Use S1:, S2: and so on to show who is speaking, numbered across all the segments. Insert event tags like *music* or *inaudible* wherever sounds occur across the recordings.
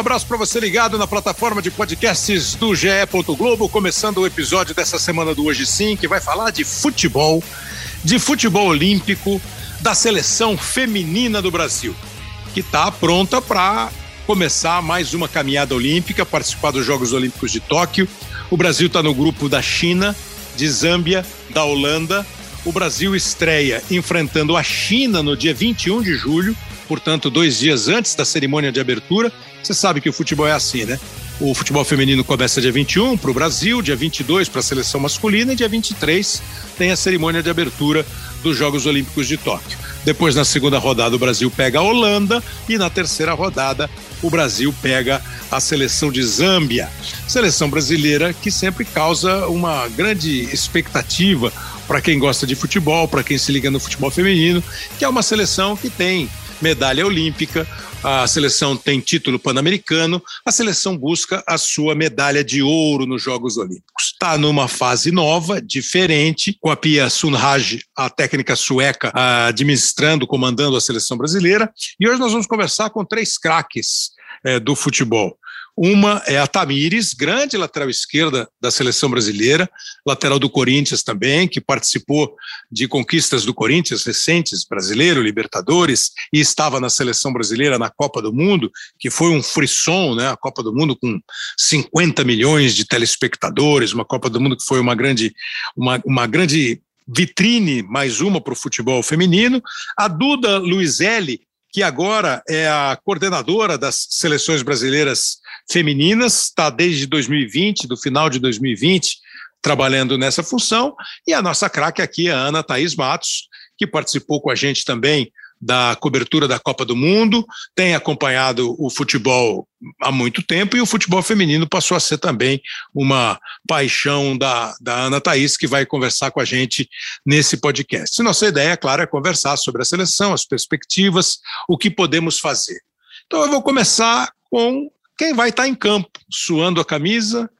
S1: Abraço para você ligado na plataforma de podcasts do GE. Globo, começando o episódio dessa semana do Hoje Sim, que vai falar de futebol, de futebol olímpico, da seleção feminina do Brasil, que está pronta para começar mais uma caminhada olímpica, participar dos Jogos Olímpicos de Tóquio. O Brasil está no grupo da China, de Zâmbia, da Holanda. O Brasil estreia enfrentando a China no dia 21 de julho portanto, dois dias antes da cerimônia de abertura. Você sabe que o futebol é assim, né? O futebol feminino começa dia 21 para o Brasil, dia 22 para a seleção masculina e dia 23 tem a cerimônia de abertura dos Jogos Olímpicos de Tóquio. Depois, na segunda rodada, o Brasil pega a Holanda e na terceira rodada, o Brasil pega a seleção de Zâmbia. Seleção brasileira que sempre causa uma grande expectativa para quem gosta de futebol, para quem se liga no futebol feminino, que é uma seleção que tem medalha olímpica, a seleção tem título pan-americano, a seleção busca a sua medalha de ouro nos Jogos Olímpicos. Está numa fase nova, diferente, com a Pia Sunraj, a técnica sueca, administrando, comandando a seleção brasileira. E hoje nós vamos conversar com três craques é, do futebol. Uma é a Tamires, grande lateral esquerda da seleção brasileira, lateral do Corinthians também, que participou de conquistas do Corinthians recentes, brasileiro, Libertadores, e estava na seleção brasileira na Copa do Mundo, que foi um frisson, né? A Copa do Mundo com 50 milhões de telespectadores, uma Copa do Mundo que foi uma grande, uma, uma grande vitrine, mais uma para o futebol feminino. A Duda Luizelli, que agora é a coordenadora das seleções brasileiras femininas, está desde 2020, do final de 2020, trabalhando nessa função, e a nossa craque aqui é a Ana Thaís Matos, que participou com a gente também da cobertura da Copa do Mundo, tem acompanhado o futebol há muito tempo e o futebol feminino passou a ser também uma paixão da, da Ana Thaís, que vai conversar com a gente nesse podcast. Nossa ideia, claro, é conversar sobre a seleção, as perspectivas, o que podemos fazer. Então eu vou começar com quem vai estar em campo, suando a camisa,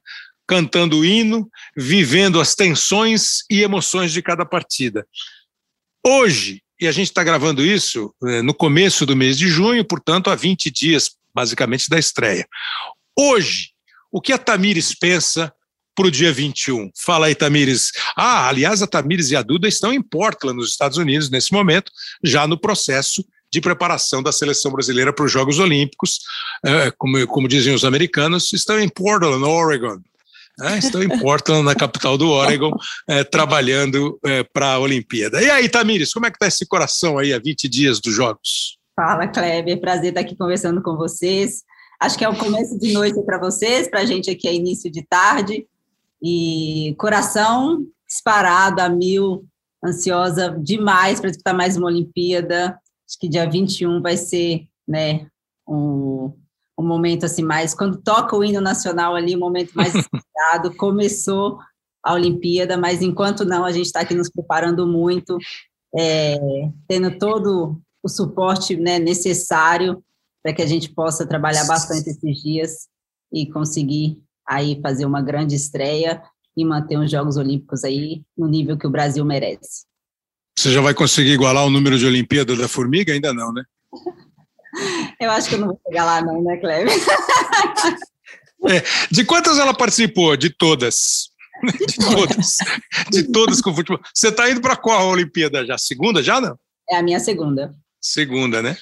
S1: cantando o hino, vivendo as tensões e emoções de cada partida. Hoje, e a gente está gravando isso é, no começo do mês de junho, portanto, há 20 dias, basicamente, da estreia. Hoje, o que a Tamires pensa para o dia 21? Fala aí, Tamires. Ah, aliás, a Tamires e a Duda estão em Portland, nos Estados Unidos, nesse momento, já no processo de preparação da seleção brasileira para os Jogos Olímpicos. É, como, como dizem os americanos, estão em Portland, Oregon. É, estou em Portland, na capital do Oregon, é, trabalhando é, para a Olimpíada. E aí, Tamires, como é que está esse coração aí há 20 dias dos Jogos?
S2: Fala, Kleber, prazer estar aqui conversando com vocês. Acho que é o começo de noite para vocês, para a gente aqui é início de tarde. E coração disparado a mil, ansiosa demais para disputar mais uma Olimpíada. Acho que dia 21 vai ser né, um, um momento assim mais quando toca o hino nacional ali, o um momento mais *laughs* esperado, começou a Olimpíada, mas enquanto não, a gente está aqui nos preparando muito, é, tendo todo o suporte né, necessário para que a gente possa trabalhar bastante esses dias e conseguir aí fazer uma grande estreia e manter os Jogos Olímpicos aí no nível que o Brasil merece.
S1: Você já vai conseguir igualar o número de Olimpíada da Formiga? Ainda não, né? *laughs*
S2: Eu acho que eu não vou chegar lá, não, né, Cleber?
S1: É, de quantas ela participou? De todas. De todas. De todas com o futebol. Você está indo para qual Olimpíada já? Segunda já, não?
S2: É a minha segunda.
S1: Segunda, né?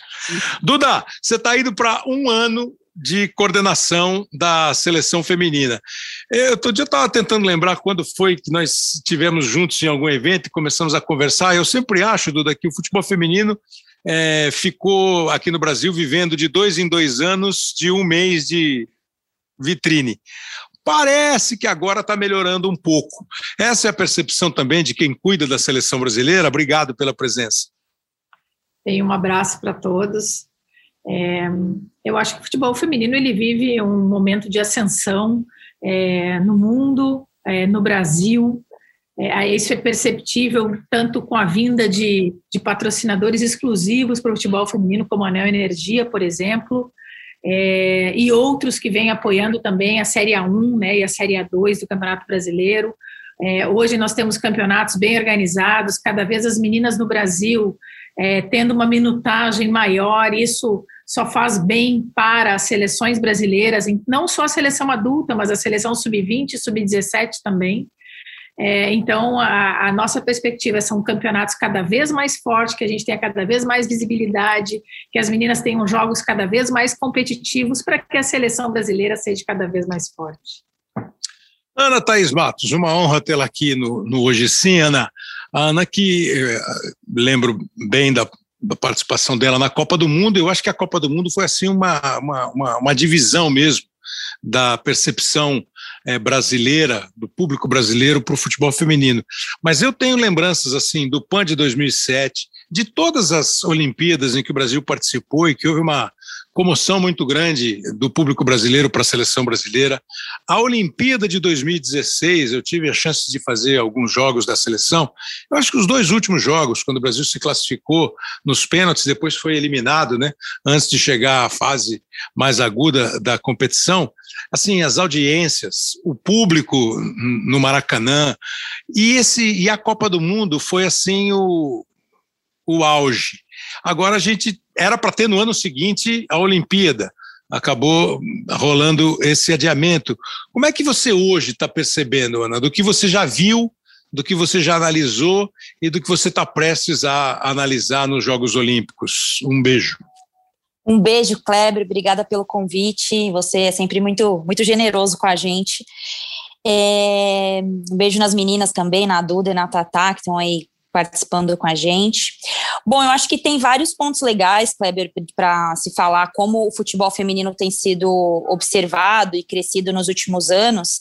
S1: Duda, você está indo para um ano de coordenação da seleção feminina. Eu, outro dia estava tentando lembrar quando foi que nós estivemos juntos em algum evento e começamos a conversar. Eu sempre acho, Duda, que o futebol feminino é, ficou aqui no Brasil vivendo de dois em dois anos de um mês de vitrine. Parece que agora está melhorando um pouco. Essa é a percepção também de quem cuida da seleção brasileira. Obrigado pela presença.
S3: Tem um abraço para todos. É, eu acho que o futebol feminino ele vive um momento de ascensão é, no mundo, é, no Brasil, é, isso é perceptível tanto com a vinda de, de patrocinadores exclusivos para o futebol feminino, como a Neo Energia, por exemplo, é, e outros que vêm apoiando também a Série A1 né, e a Série A2 do Campeonato Brasileiro. É, hoje nós temos campeonatos bem organizados, cada vez as meninas no Brasil é, tendo uma minutagem maior, isso só faz bem para as seleções brasileiras, não só a seleção adulta, mas a seleção sub-20 e sub-17 também. É, então, a, a, nossa perspectiva são campeonatos cada vez mais fortes, que a gente tenha cada vez mais visibilidade, que as meninas tenham jogos cada vez mais competitivos para que a seleção brasileira seja cada vez mais forte.
S1: Ana Thaís Matos, uma honra tê-la aqui no, no Hoje Sim, Ana. A Ana que eh, lembro bem da, da, participação dela na Copa do Mundo, eu acho que a Copa do Mundo foi assim uma, uma, uma, uma divisão mesmo da percepção é, brasileira, do público brasileiro para o futebol feminino. Mas eu tenho lembranças assim do PAN de 2007, de todas as Olimpíadas em que o Brasil participou e que houve uma comoção muito grande do público brasileiro para a seleção brasileira. A Olimpíada de 2016, eu tive a chance de fazer alguns jogos da seleção. Eu acho que os dois últimos jogos, quando o Brasil se classificou nos pênaltis, depois foi eliminado, né, antes de chegar à fase mais aguda da competição, assim, as audiências, o público no Maracanã e esse e a Copa do Mundo foi assim o, o auge. Agora a gente era para ter no ano seguinte a Olimpíada. Acabou rolando esse adiamento. Como é que você hoje está percebendo, Ana, do que você já viu, do que você já analisou e do que você está prestes a analisar nos Jogos Olímpicos? Um beijo.
S4: Um beijo, Kleber. Obrigada pelo convite. Você é sempre muito, muito generoso com a gente. É, um beijo nas meninas também, na Duda e na Tatá, que estão aí participando com a gente. Bom, eu acho que tem vários pontos legais, Kleber, para se falar como o futebol feminino tem sido observado e crescido nos últimos anos.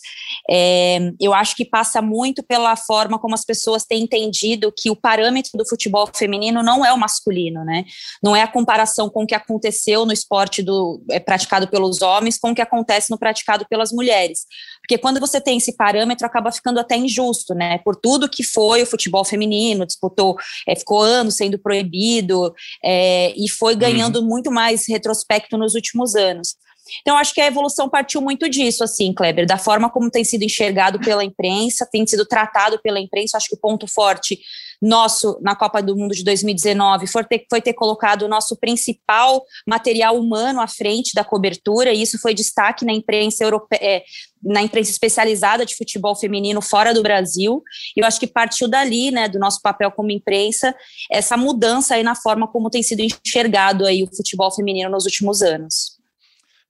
S4: É, eu acho que passa muito pela forma como as pessoas têm entendido que o parâmetro do futebol feminino não é o masculino, né? Não é a comparação com o que aconteceu no esporte do, é, praticado pelos homens com o que acontece no praticado pelas mulheres. Porque quando você tem esse parâmetro, acaba ficando até injusto, né? Por tudo que foi o futebol feminino, disputou, é, ficou anos sendo proibido é, e foi uhum. ganhando uhum. muito mais retrospecto nos últimos anos. Então, acho que a evolução partiu muito disso, assim, Kleber, da forma como tem sido enxergado pela imprensa, tem sido tratado pela imprensa. Acho que o ponto forte nosso na Copa do Mundo de 2019 foi ter, foi ter colocado o nosso principal material humano à frente da cobertura, e isso foi destaque na imprensa europeia, é, na imprensa especializada de futebol feminino fora do Brasil. E eu acho que partiu dali, né, do nosso papel como imprensa, essa mudança aí na forma como tem sido enxergado aí o futebol feminino nos últimos anos.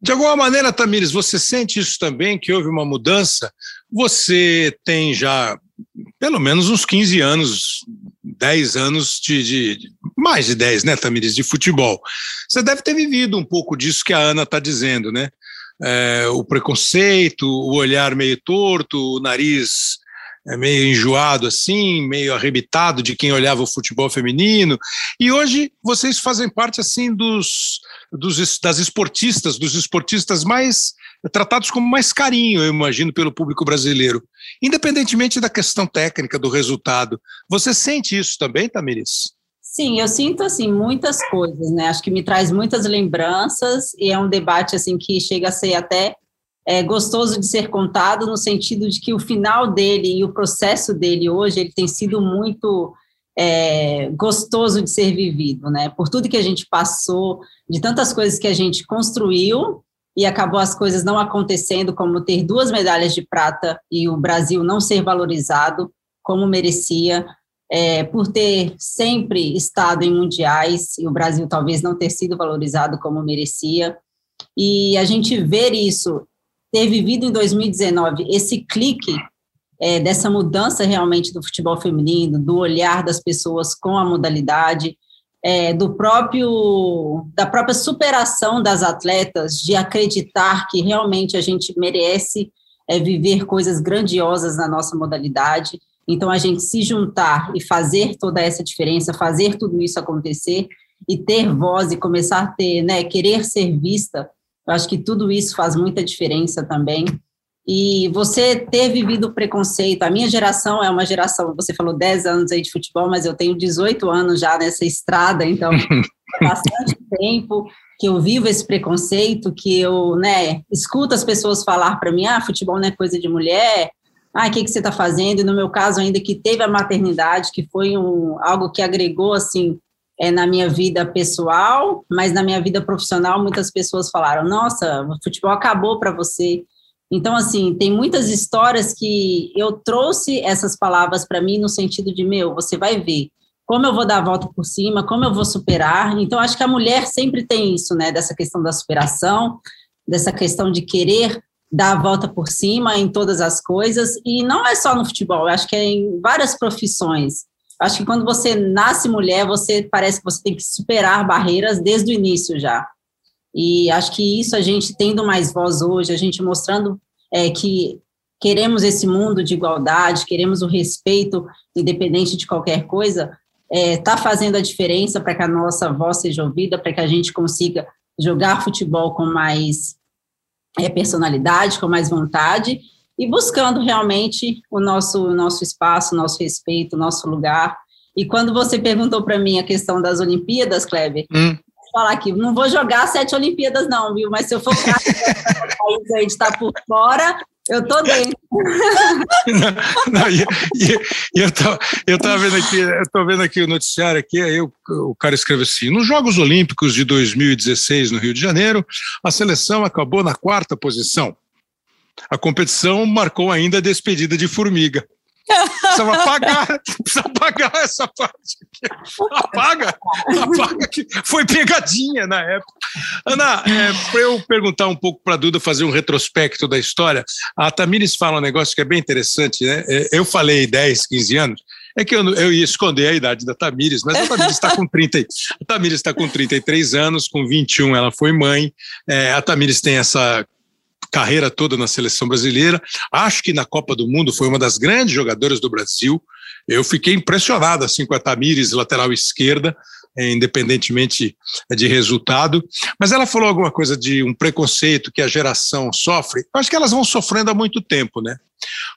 S1: De alguma maneira, Tamires, você sente isso também, que houve uma mudança? Você tem já pelo menos uns 15 anos, 10 anos de, de mais de 10, né, Tamires, de futebol. Você deve ter vivido um pouco disso que a Ana está dizendo, né? É, o preconceito, o olhar meio torto, o nariz é, meio enjoado assim, meio arrebitado de quem olhava o futebol feminino. E hoje vocês fazem parte assim dos, dos das esportistas, dos esportistas mais tratados como mais carinho, eu imagino, pelo público brasileiro, independentemente da questão técnica do resultado. Você sente isso também, Tamiris?
S2: Sim, eu sinto assim muitas coisas, né? Acho que me traz muitas lembranças e é um debate assim que chega a ser até é, gostoso de ser contado no sentido de que o final dele e o processo dele hoje ele tem sido muito é, gostoso de ser vivido, né? Por tudo que a gente passou, de tantas coisas que a gente construiu e acabou as coisas não acontecendo, como ter duas medalhas de prata e o Brasil não ser valorizado como merecia, é, por ter sempre estado em mundiais e o Brasil talvez não ter sido valorizado como merecia. E a gente ver isso ter vivido em 2019 esse clique é, dessa mudança realmente do futebol feminino, do olhar das pessoas com a modalidade, é, do próprio da própria superação das atletas, de acreditar que realmente a gente merece é, viver coisas grandiosas na nossa modalidade. Então, a gente se juntar e fazer toda essa diferença, fazer tudo isso acontecer e ter voz e começar a ter, né, querer ser vista eu acho que tudo isso faz muita diferença também. E você ter vivido o preconceito, a minha geração é uma geração, você falou 10 anos aí de futebol, mas eu tenho 18 anos já nessa estrada, então *laughs* bastante tempo que eu vivo esse preconceito, que eu, né, escuto as pessoas falar para mim, ah, futebol não é coisa de mulher, ah, o que, que você está fazendo? E no meu caso ainda que teve a maternidade, que foi um, algo que agregou, assim, é, na minha vida pessoal, mas na minha vida profissional, muitas pessoas falaram: Nossa, o futebol acabou para você. Então, assim, tem muitas histórias que eu trouxe essas palavras para mim no sentido de: Meu, você vai ver como eu vou dar a volta por cima, como eu vou superar. Então, acho que a mulher sempre tem isso, né? Dessa questão da superação, dessa questão de querer dar a volta por cima em todas as coisas. E não é só no futebol, acho que é em várias profissões. Acho que quando você nasce mulher, você parece que você tem que superar barreiras desde o início já. E acho que isso a gente tendo mais voz hoje, a gente mostrando é, que queremos esse mundo de igualdade, queremos o respeito, independente de qualquer coisa, está é, tá fazendo a diferença para que a nossa voz seja ouvida, para que a gente consiga jogar futebol com mais é, personalidade, com mais vontade e buscando realmente o nosso, nosso espaço, nosso respeito, nosso lugar. E quando você perguntou para mim a questão das Olimpíadas, Kleber, hum. Falar aqui, não vou jogar sete Olimpíadas não, viu? Mas se eu for país aí de estar por fora, eu tô dentro. *laughs* não, não, e,
S1: e, eu, tô, eu tava vendo aqui, eu tô vendo aqui o noticiário aqui, aí o, o cara escreve assim: nos Jogos Olímpicos de 2016 no Rio de Janeiro, a seleção acabou na quarta posição. A competição marcou ainda a despedida de Formiga. Precisava apagar, precisa apagar essa parte aqui. Apaga, apaga que foi pegadinha na época. Ana, é, para eu perguntar um pouco para a Duda, fazer um retrospecto da história, a Tamires fala um negócio que é bem interessante, né? É, eu falei 10, 15 anos, é que eu, eu ia esconder a idade da Tamires, mas a Tamires está com 30, a Tamires está com 33 anos, com 21 ela foi mãe, é, a Tamires tem essa carreira toda na seleção brasileira. Acho que na Copa do Mundo foi uma das grandes jogadoras do Brasil. Eu fiquei impressionado assim com a Tamires, lateral esquerda, eh, independentemente de resultado. Mas ela falou alguma coisa de um preconceito que a geração sofre. Eu acho que elas vão sofrendo há muito tempo, né?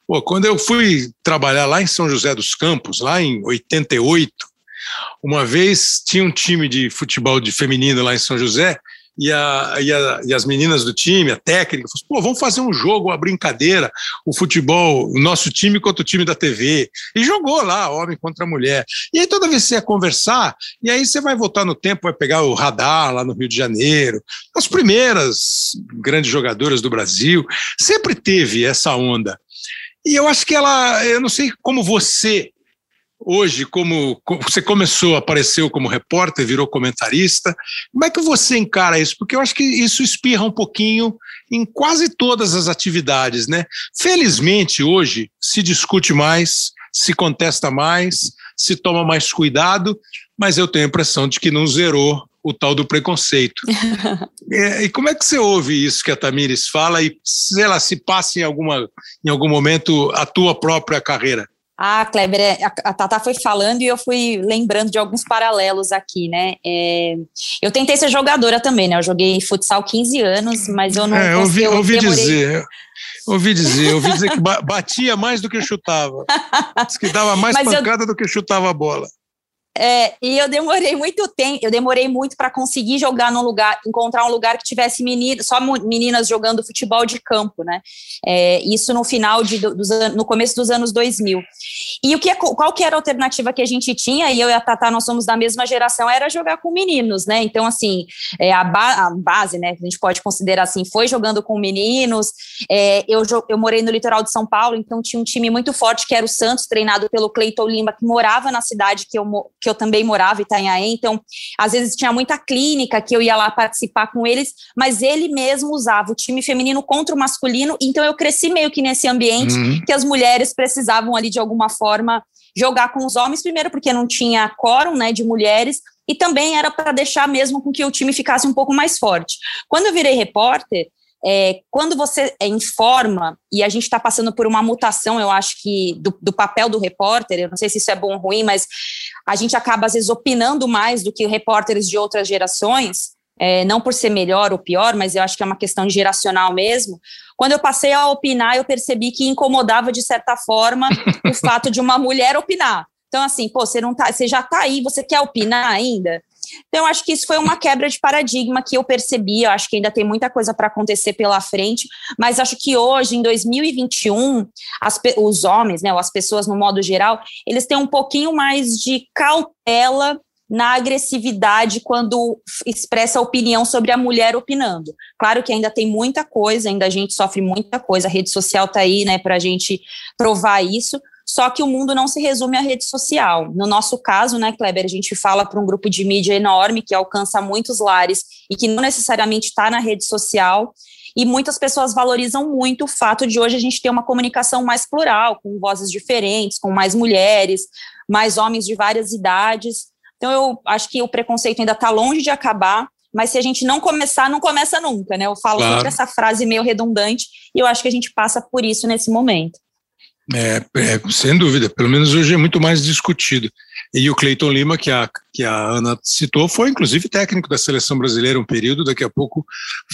S1: Pô, quando eu fui trabalhar lá em São José dos Campos, lá em 88, uma vez tinha um time de futebol de feminino lá em São José e, a, e, a, e, as meninas do time, a técnica, falou, pô, vamos fazer um jogo, uma brincadeira, o futebol, o nosso time contra o time da TV. E jogou lá, homem contra mulher. E aí toda vez que você ia conversar, e aí você vai voltar no tempo, vai pegar o radar lá no Rio de Janeiro, as primeiras grandes jogadoras do Brasil, sempre teve essa onda. E eu acho que ela, eu não sei como você hoje, como você começou, apareceu como repórter, virou comentarista, como é que você encara isso? Porque eu acho que isso espirra um pouquinho em quase todas as atividades, né? Felizmente, hoje se discute mais, se contesta mais, se toma mais cuidado, mas eu tenho a impressão de que não zerou o tal do preconceito. *laughs* é, e como é que você ouve isso que a Tamires fala e se ela se passa em, alguma, em algum momento a tua própria carreira?
S4: Ah, Kleber, é, a Tata foi falando e eu fui lembrando de alguns paralelos aqui, né? É, eu tentei ser jogadora também, né? Eu joguei futsal 15 anos, mas eu não.
S1: É, ouvi, eu ouvi demorei... dizer. Ouvi dizer, ouvi dizer que batia mais do que chutava. Diz que dava mais *laughs* mas pancada eu... do que chutava a bola.
S4: É, e eu demorei muito tempo, eu demorei muito para conseguir jogar num lugar, encontrar um lugar que tivesse meninas, só meninas jogando futebol de campo, né? É, isso no final de, dos, no começo dos anos 2000. E o que é, qual que era a alternativa que a gente tinha? E eu e a Tatá, nós somos da mesma geração, era jogar com meninos, né? Então, assim, é, a, ba a, base, né, a gente pode considerar assim, foi jogando com meninos. É, eu, eu morei no litoral de São Paulo, então tinha um time muito forte que era o Santos, treinado pelo Cleiton Lima, que morava na cidade que eu que eu também morava em Itanhaém, então às vezes tinha muita clínica que eu ia lá participar com eles, mas ele mesmo usava o time feminino contra o masculino, então eu cresci meio que nesse ambiente uhum. que as mulheres precisavam ali de alguma forma jogar com os homens, primeiro porque não tinha quórum, né, de mulheres, e também era para deixar mesmo com que o time ficasse um pouco mais forte. Quando eu virei repórter, é, quando você é, informa, e a gente está passando por uma mutação, eu acho que do, do, papel do repórter, eu não sei se isso é bom ou ruim, mas a gente acaba às vezes opinando mais do que repórteres de outras gerações, é, não por ser melhor ou pior, mas eu acho que é uma questão geracional mesmo. Quando eu passei a opinar, eu percebi que incomodava de certa forma o fato de uma mulher opinar. Então, assim, pô, você não tá, você já está aí, você quer opinar ainda? Então, acho que isso foi uma quebra de paradigma que eu percebi. Eu acho que ainda tem muita coisa para acontecer pela frente, mas acho que hoje, em 2021, as, os homens, né, ou as pessoas no modo geral, eles têm um pouquinho mais de cautela na agressividade quando expressa opinião sobre a mulher opinando. Claro que ainda tem muita coisa, ainda a gente sofre muita coisa, a rede social está aí, né, para a gente provar isso, só que o mundo não se resume à rede social. No nosso caso, né, Kleber, a gente fala para um grupo de mídia enorme que alcança muitos lares e que não necessariamente está na rede social. E muitas pessoas valorizam muito o fato de hoje a gente ter uma comunicação mais plural, com vozes diferentes, com mais mulheres, mais homens de várias idades. Então, eu acho que o preconceito ainda está longe de acabar, mas se a gente não começar, não começa nunca, né? Eu falo claro. sempre essa frase meio redundante, e eu acho que a gente passa por isso nesse momento.
S1: É, é, sem dúvida, pelo menos hoje é muito mais discutido. E o Cleiton Lima, que a, que a Ana citou, foi inclusive técnico da seleção brasileira um período, daqui a pouco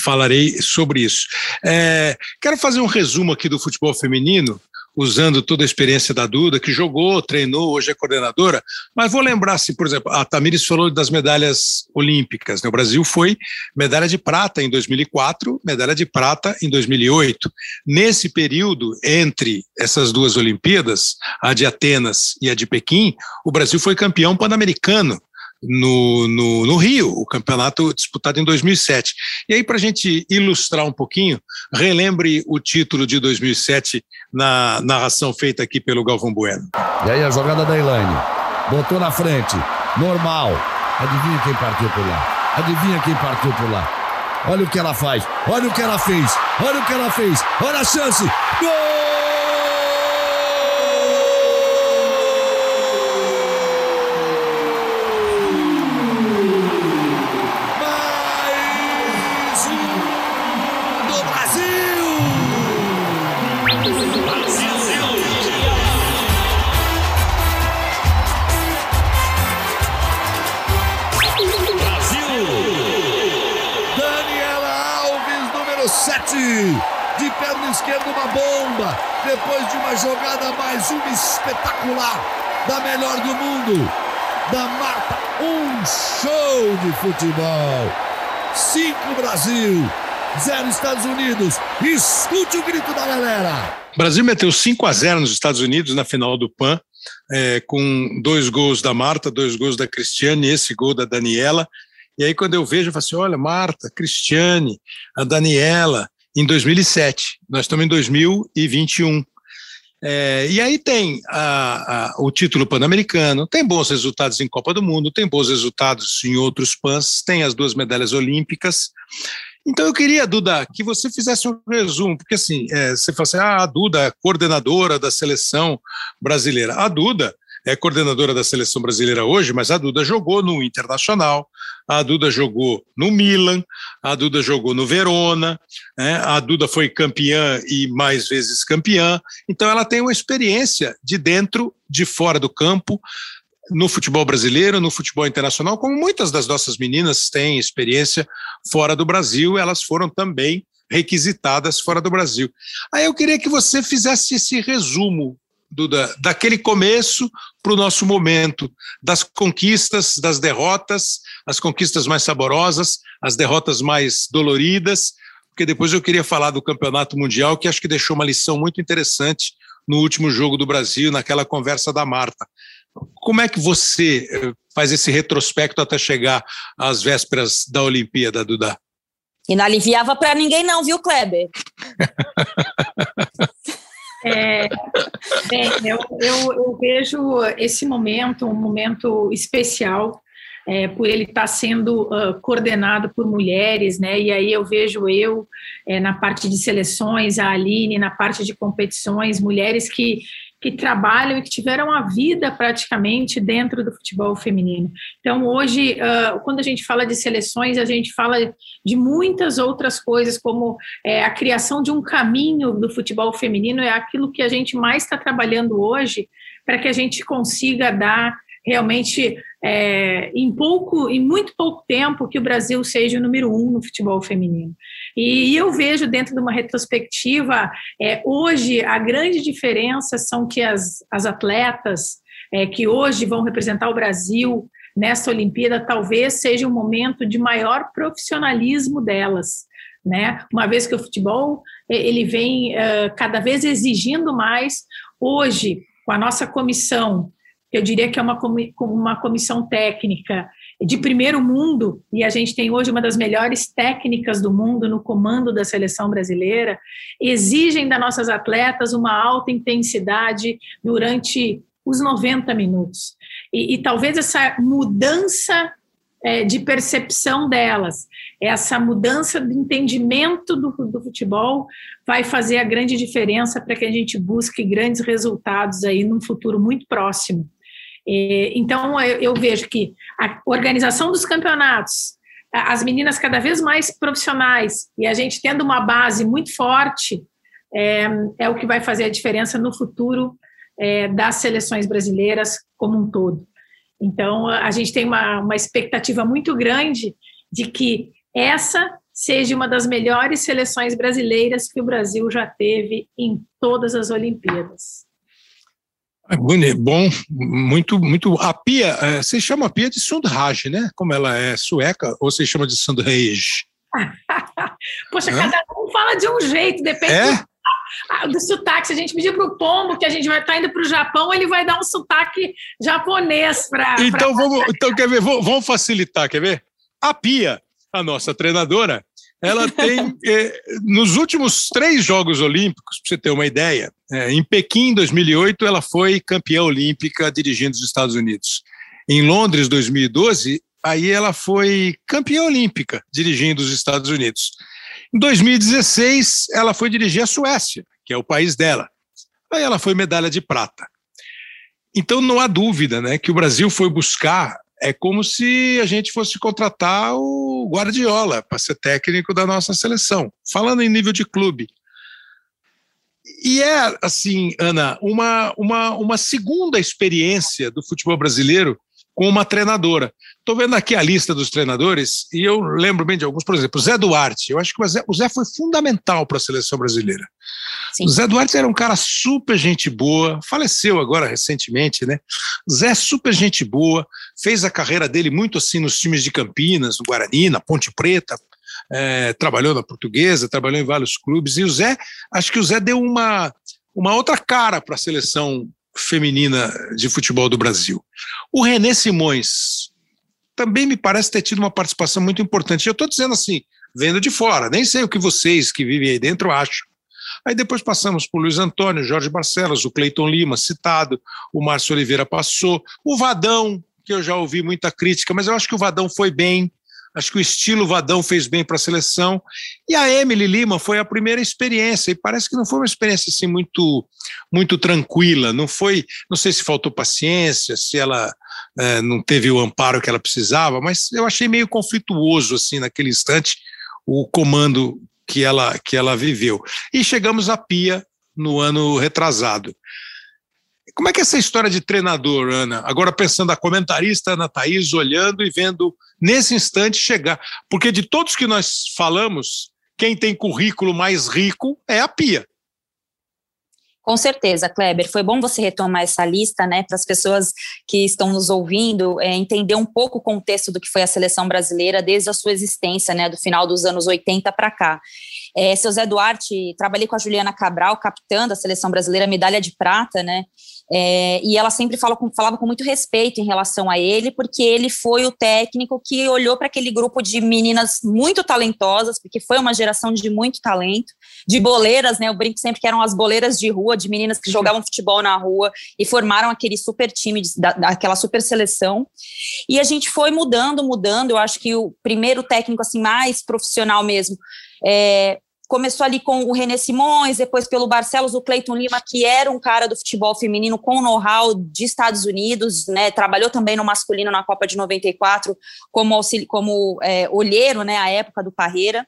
S1: falarei sobre isso. É, quero fazer um resumo aqui do futebol feminino, usando toda a experiência da Duda, que jogou, treinou, hoje é coordenadora, mas vou lembrar, assim, por exemplo, a Tamires falou das medalhas olímpicas, né? o Brasil foi medalha de prata em 2004, medalha de prata em 2008. Nesse período, entre essas duas Olimpíadas, a de Atenas e a de Pequim, o Brasil foi campeão pan-americano, no, no, no, Rio, o campeonato disputado em 2007. E aí, para a gente ilustrar um pouquinho, relembre o título de 2007 na narração feita aqui pelo Galvão Bueno.
S5: E aí, a jogada da Elaine. Botou na frente, normal. Adivinha quem partiu por lá? Adivinha quem partiu por lá? Olha o que ela faz, olha o que ela fez, olha o que ela fez, olha a chance. Gol! Depois de uma jogada mais uma espetacular da melhor do mundo, da Marta. Um show de futebol. Cinco Brasil, zero Estados Unidos. Escute o grito da galera.
S1: O Brasil meteu 5 a 0 nos Estados Unidos na final do PAN, é, com dois gols da Marta, dois gols da Cristiane, esse gol da Daniela. E aí, quando eu vejo, eu falo assim: olha, Marta, Cristiane, a Daniela, em 2007. Nós estamos em 2021. É, e aí tem a, a, o título pan-americano, tem bons resultados em Copa do Mundo, tem bons resultados em outros PANs, tem as duas medalhas olímpicas. Então eu queria, Duda, que você fizesse um resumo, porque assim, é, você fala assim, ah, a Duda é coordenadora da seleção brasileira. A Duda é coordenadora da seleção brasileira hoje, mas a Duda jogou no Internacional, a Duda jogou no Milan, a Duda jogou no Verona, né? a Duda foi campeã e mais vezes campeã, então ela tem uma experiência de dentro, de fora do campo, no futebol brasileiro, no futebol internacional, como muitas das nossas meninas têm experiência fora do Brasil, elas foram também requisitadas fora do Brasil. Aí eu queria que você fizesse esse resumo Duda, daquele começo para o nosso momento, das conquistas, das derrotas, as conquistas mais saborosas, as derrotas mais doloridas, porque depois eu queria falar do Campeonato Mundial, que acho que deixou uma lição muito interessante no último jogo do Brasil, naquela conversa da Marta. Como é que você eh, faz esse retrospecto até chegar às vésperas da Olimpíada, Duda?
S4: E não aliviava para ninguém, não, viu, Kleber? *laughs* *laughs*
S3: É, bem, eu, eu, eu, vejo esse momento um momento especial é, por ele estar tá sendo uh, coordenado por mulheres, né? E aí eu vejo eu é, na parte de seleções, a Aline na parte de competições, mulheres que que trabalham e que tiveram a vida praticamente dentro do futebol feminino. Então, hoje, uh, quando a gente fala de seleções, a gente fala de muitas outras coisas, como é, a criação de um caminho do futebol feminino, é aquilo que a gente mais está trabalhando hoje para que a gente consiga dar realmente é, em pouco, em muito pouco tempo, que o Brasil seja o número um no futebol feminino. E, e eu vejo dentro de uma retrospectiva, é, hoje a grande diferença são que as, as atletas é, que hoje vão representar o Brasil nessa Olimpíada talvez seja um momento de maior profissionalismo delas. Né? Uma vez que o futebol ele vem uh, cada vez exigindo mais, hoje, com a nossa comissão eu diria que é uma, uma comissão técnica de primeiro mundo, e a gente tem hoje uma das melhores técnicas do mundo no comando da seleção brasileira, exigem das nossas atletas uma alta intensidade durante os 90 minutos. E, e talvez essa mudança é, de percepção delas, essa mudança de entendimento do, do futebol vai fazer a grande diferença para que a gente busque grandes resultados aí num futuro muito próximo. Então, eu vejo que a organização dos campeonatos, as meninas cada vez mais profissionais e a gente tendo uma base muito forte, é, é o que vai fazer a diferença no futuro é, das seleções brasileiras como um todo. Então, a gente tem uma, uma expectativa muito grande de que essa seja uma das melhores seleções brasileiras que o Brasil já teve em todas as Olimpíadas.
S1: É bom, muito, muito. A Pia, é, você chama a Pia de Sundhage, né? Como ela é sueca, ou você chama de Sundhage? *laughs*
S3: Poxa, Hã? cada um fala de um jeito, depende é? do, do, sotaque. Se a gente pedir para o Pombo que a gente vai estar tá indo para o Japão, ele vai dar um sotaque japonês para.
S1: Então, pra... vamos, então, quer ver? Vamos facilitar, quer ver? A Pia, a nossa treinadora, ela tem, eh, nos últimos três Jogos Olímpicos, para você ter uma ideia, eh, em Pequim, 2008, ela foi campeã olímpica dirigindo os Estados Unidos. Em Londres, 2012, aí ela foi campeã olímpica dirigindo os Estados Unidos. Em 2016, ela foi dirigir a Suécia, que é o país dela. Aí ela foi medalha de prata. Então não há dúvida né, que o Brasil foi buscar é como se a gente fosse contratar o Guardiola para ser técnico da nossa seleção, falando em nível de clube. E é, assim, Ana, uma, uma, uma segunda experiência do futebol brasileiro com uma treinadora. Estou vendo aqui a lista dos treinadores e eu lembro bem de alguns, por exemplo, o Zé Duarte. Eu acho que o Zé, o Zé foi fundamental para a seleção brasileira. Sim. O Zé Duarte era um cara super gente boa, faleceu agora recentemente, né? Zé super gente boa, fez a carreira dele muito assim nos times de Campinas, no Guarani, na Ponte Preta, é, trabalhou na Portuguesa, trabalhou em vários clubes. E o Zé, acho que o Zé deu uma, uma outra cara para a seleção feminina de futebol do Brasil. O René Simões também me parece ter tido uma participação muito importante. Eu estou dizendo assim, vendo de fora, nem sei o que vocês que vivem aí dentro acham. Aí depois passamos por Luiz Antônio, Jorge Barcelos, o Cleiton Lima, citado, o Márcio Oliveira passou, o Vadão, que eu já ouvi muita crítica, mas eu acho que o Vadão foi bem, Acho que o estilo Vadão fez bem para a seleção. E a Emily Lima foi a primeira experiência, e parece que não foi uma experiência assim muito, muito tranquila. Não foi, não sei se faltou paciência, se ela é, não teve o amparo que ela precisava, mas eu achei meio conflituoso assim naquele instante o comando que ela, que ela viveu. E chegamos à Pia no ano retrasado. Como é que é essa história de treinador, Ana? Agora pensando a comentarista Ana Thaís, olhando e vendo nesse instante chegar. Porque de todos que nós falamos, quem tem currículo mais rico é a Pia.
S4: Com certeza, Kleber. Foi bom você retomar essa lista, né, para as pessoas que estão nos ouvindo é, entender um pouco o contexto do que foi a seleção brasileira desde a sua existência, né, do final dos anos 80 para cá. É, seu Zé Duarte, trabalhei com a Juliana Cabral, capitã da seleção brasileira, medalha de prata, né? É, e ela sempre fala com, falava com muito respeito em relação a ele, porque ele foi o técnico que olhou para aquele grupo de meninas muito talentosas, porque foi uma geração de muito talento, de boleiras, né? Eu brinco sempre que eram as boleiras de rua, de meninas que jogavam futebol na rua e formaram aquele super time, da, aquela super seleção. E a gente foi mudando, mudando. Eu acho que o primeiro técnico assim mais profissional mesmo é, começou ali com o René Simões, depois pelo Barcelos, o Cleiton Lima, que era um cara do futebol feminino com know-how de Estados Unidos, né, trabalhou também no masculino na Copa de 94 como, auxili como é, olheiro, né, à época do Parreira.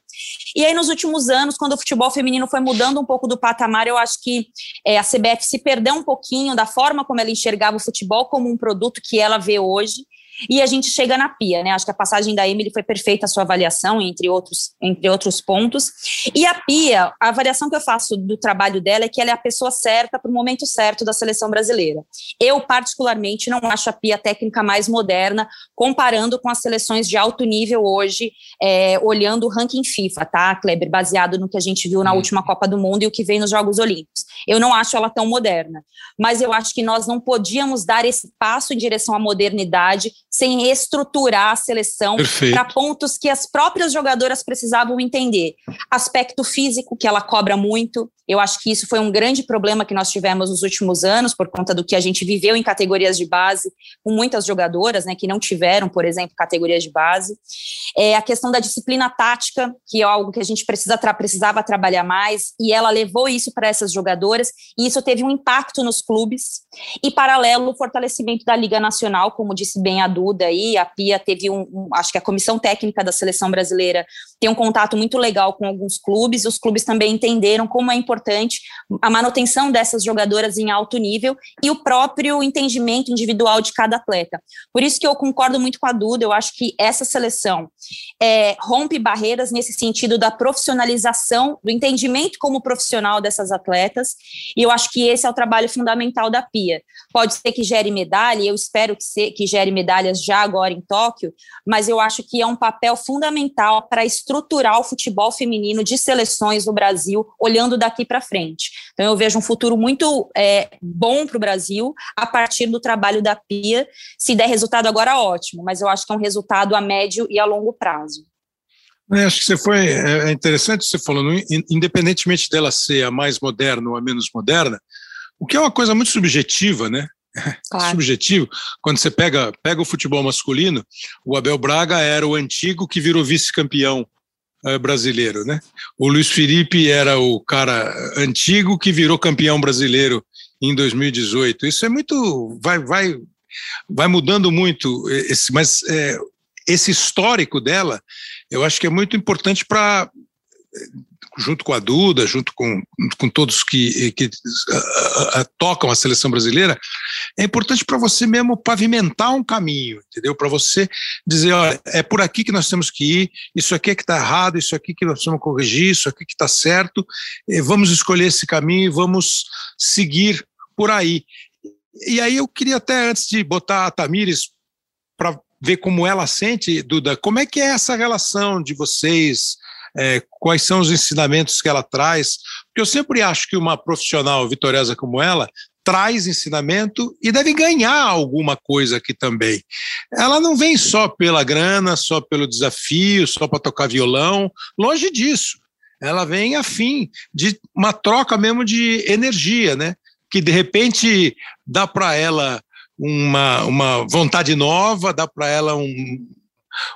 S4: E aí nos últimos anos, quando o futebol feminino foi mudando um pouco do patamar, eu acho que é, a CBF se perdeu um pouquinho da forma como ela enxergava o futebol como um produto que ela vê hoje, e a gente chega na Pia, né? Acho que a passagem da Emily foi perfeita a sua avaliação, entre outros, entre outros pontos. E a Pia, a avaliação que eu faço do trabalho dela é que ela é a pessoa certa para o momento certo da seleção brasileira. Eu, particularmente, não acho a Pia a técnica mais moderna, comparando com as seleções de alto nível hoje, é, olhando o ranking FIFA, tá, Kleber? Baseado no que a gente viu na hum. última Copa do Mundo e o que vem nos Jogos Olímpicos. Eu não acho ela tão moderna, mas eu acho que nós não podíamos dar esse passo em direção à modernidade sem estruturar a seleção para pontos que as próprias jogadoras precisavam entender. Aspecto físico, que ela cobra muito. Eu acho que isso foi um grande problema que nós tivemos nos últimos anos, por conta do que a gente viveu em categorias de base, com muitas jogadoras né, que não tiveram, por exemplo, categorias de base. É a questão da disciplina tática, que é algo que a gente precisa tra precisava trabalhar mais, e ela levou isso para essas jogadoras, e isso teve um impacto nos clubes. E, paralelo, o fortalecimento da Liga Nacional, como disse bem a Duda aí, a Pia teve um, um, acho que a comissão técnica da seleção brasileira tem um contato muito legal com alguns clubes, os clubes também entenderam como é importante a manutenção dessas jogadoras em alto nível e o próprio entendimento individual de cada atleta. Por isso que eu concordo muito com a Duda, eu acho que essa seleção é, rompe barreiras nesse sentido da profissionalização, do entendimento como profissional dessas atletas, e eu acho que esse é o trabalho fundamental da Pia. Pode ser que gere medalha, eu espero que, se, que gere medalhas já agora em Tóquio, mas eu acho que é um papel fundamental para estruturar o futebol feminino de seleções no Brasil, olhando daqui para frente. Então, eu vejo um futuro muito é, bom para o Brasil a partir do trabalho da Pia. Se der resultado agora, ótimo, mas eu acho que é um resultado a médio e a longo prazo.
S1: É, acho que você foi é, é interessante você falando, independentemente dela ser a mais moderna ou a menos moderna, o que é uma coisa muito subjetiva, né? Claro. Subjetivo. Quando você pega, pega o futebol masculino, o Abel Braga era o antigo que virou vice-campeão brasileiro, né? O Luiz Felipe era o cara antigo que virou campeão brasileiro em 2018. Isso é muito, vai, vai, vai mudando muito. Esse, mas é, esse histórico dela, eu acho que é muito importante para junto com a Duda, junto com, com todos que, que tocam a seleção brasileira, é importante para você mesmo pavimentar um caminho, entendeu? Para você dizer, olha, é por aqui que nós temos que ir, isso aqui é que está errado, isso aqui que nós vamos corrigir, isso aqui que está certo, vamos escolher esse caminho e vamos seguir por aí. E aí eu queria até, antes de botar a Tamires para ver como ela sente, Duda, como é que é essa relação de vocês, é, quais são os ensinamentos que ela traz, porque eu sempre acho que uma profissional vitoriosa como ela traz ensinamento e deve ganhar alguma coisa aqui também. Ela não vem só pela grana, só pelo desafio, só para tocar violão, longe disso. Ela vem a fim de uma troca mesmo de energia, né? Que de repente dá para ela uma, uma vontade nova, dá para ela um,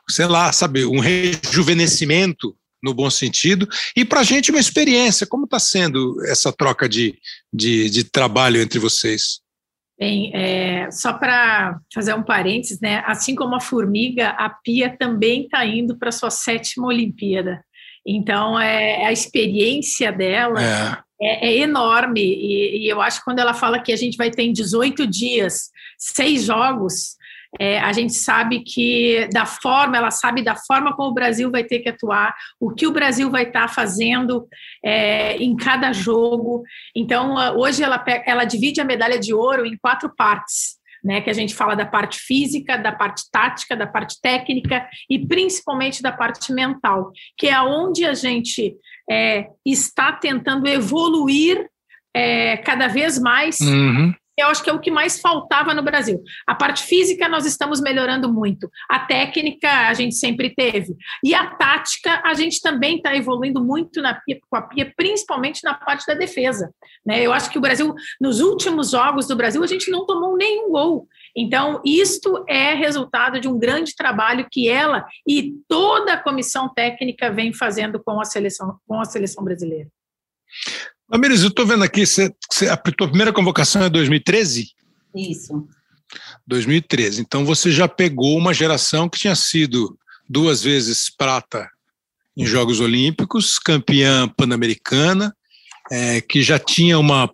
S1: sei lá, sabe, um rejuvenescimento no bom sentido, e para a gente uma experiência. Como está sendo essa troca de, de, de, trabalho entre vocês?
S3: Bem, é, só para fazer um parênteses, né? Assim como a formiga, a Pia também está indo para sua sétima Olimpíada. Então, é, a experiência dela é, é, é enorme. E, e, eu acho que quando ela fala que a gente vai ter em 18 dias seis jogos, é, a gente sabe que da forma, ela sabe da forma como o Brasil vai ter que atuar, o que o Brasil vai estar tá fazendo é, em cada jogo. Então, hoje ela, ela divide a medalha de ouro em quatro partes. Né, que a gente fala da parte física, da parte tática, da parte técnica e principalmente da parte mental, que é onde a gente é, está tentando evoluir é, cada vez mais uhum eu acho que é o que mais faltava no Brasil. A parte física nós estamos melhorando muito, a técnica a gente sempre teve, e a tática a gente também está evoluindo muito na pia, com a pia, principalmente na parte da defesa. Né? Eu acho que o Brasil, nos últimos jogos do Brasil, a gente não tomou nenhum gol. Então, isto é resultado de um grande trabalho que ela e toda a comissão técnica vem fazendo com a seleção, com a seleção brasileira.
S1: Amires, eu estou vendo aqui, você, você, a tua primeira convocação é 2013?
S2: Isso.
S1: 2013. Então você já pegou uma geração que tinha sido duas vezes prata em Jogos Olímpicos, campeã pan-americana, é, que já tinha uma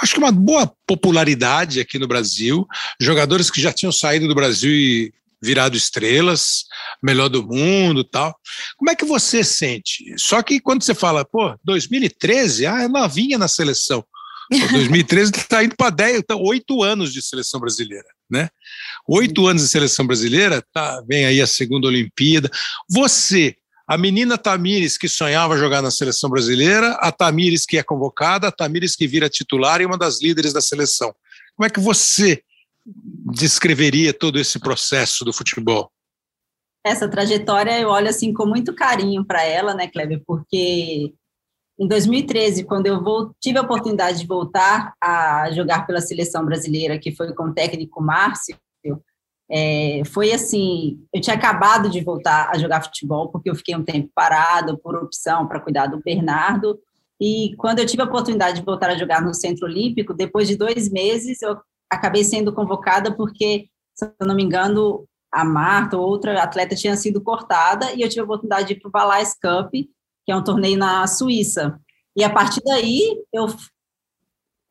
S1: acho que uma boa popularidade aqui no Brasil, jogadores que já tinham saído do Brasil e virado estrelas, melhor do mundo tal. Como é que você sente? Só que quando você fala, pô, 2013, ah, é novinha na seleção. 2013 *laughs* está indo para 10, então, 8 anos de seleção brasileira, né? Oito anos de seleção brasileira, tá, vem aí a segunda Olimpíada. Você, a menina Tamires que sonhava jogar na seleção brasileira, a Tamires que é convocada, a Tamires que vira titular e uma das líderes da seleção. Como é que você descreveria todo esse processo do futebol?
S2: Essa trajetória eu olho assim com muito carinho para ela, né, Kleber? Porque em 2013, quando eu vou, tive a oportunidade de voltar a jogar pela seleção brasileira, que foi com o técnico Márcio, é, foi assim, eu tinha acabado de voltar a jogar futebol, porque eu fiquei um tempo parado por opção para cuidar do Bernardo, e quando eu tive a oportunidade de voltar a jogar no Centro Olímpico, depois de dois meses, eu acabei sendo convocada porque, se eu não me engano, a Marta, outra atleta, tinha sido cortada, e eu tive a oportunidade de ir para o Valais Cup, que é um torneio na Suíça. E a partir daí, eu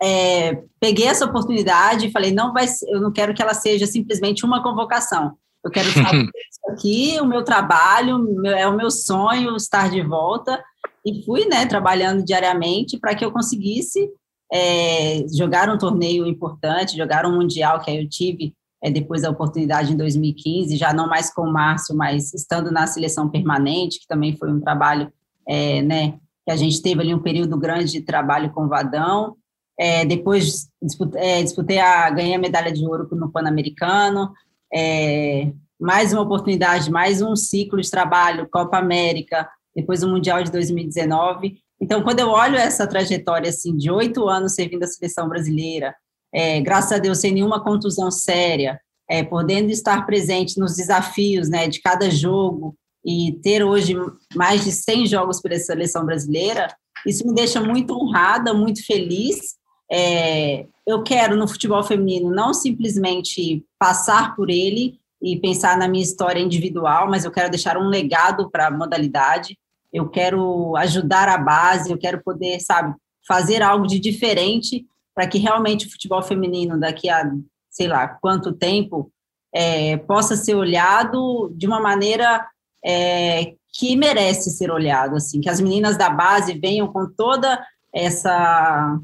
S2: é, peguei essa oportunidade e falei, não vai, eu não quero que ela seja simplesmente uma convocação. Eu quero *laughs* fazer isso aqui, o meu trabalho, é o meu sonho estar de volta e fui, né, trabalhando diariamente para que eu conseguisse é, jogar um torneio importante, jogar um mundial que aí eu tive é, depois da oportunidade em 2015, já não mais com o Márcio, mas estando na seleção permanente, que também foi um trabalho, é, né, que a gente teve ali um período grande de trabalho com o Vadão. É, depois disputei, é, disputei, a ganhei a medalha de ouro no Pan-Americano. É, mais uma oportunidade, mais um ciclo de trabalho, Copa América, depois o Mundial de 2019. Então, quando eu olho essa trajetória assim de oito anos servindo a seleção brasileira, é, graças a Deus sem nenhuma contusão séria, é, podendo estar presente nos desafios né, de cada jogo e ter hoje mais de 100 jogos pela seleção brasileira, isso me deixa muito honrada, muito feliz. É, eu quero no futebol feminino não simplesmente passar por ele e pensar na minha história individual, mas eu quero deixar um legado para a modalidade eu quero ajudar a base, eu quero poder, sabe, fazer algo de diferente para que realmente o futebol feminino daqui a, sei lá, quanto tempo é, possa ser olhado de uma maneira é, que merece ser olhado, assim, que as meninas da base venham com toda essa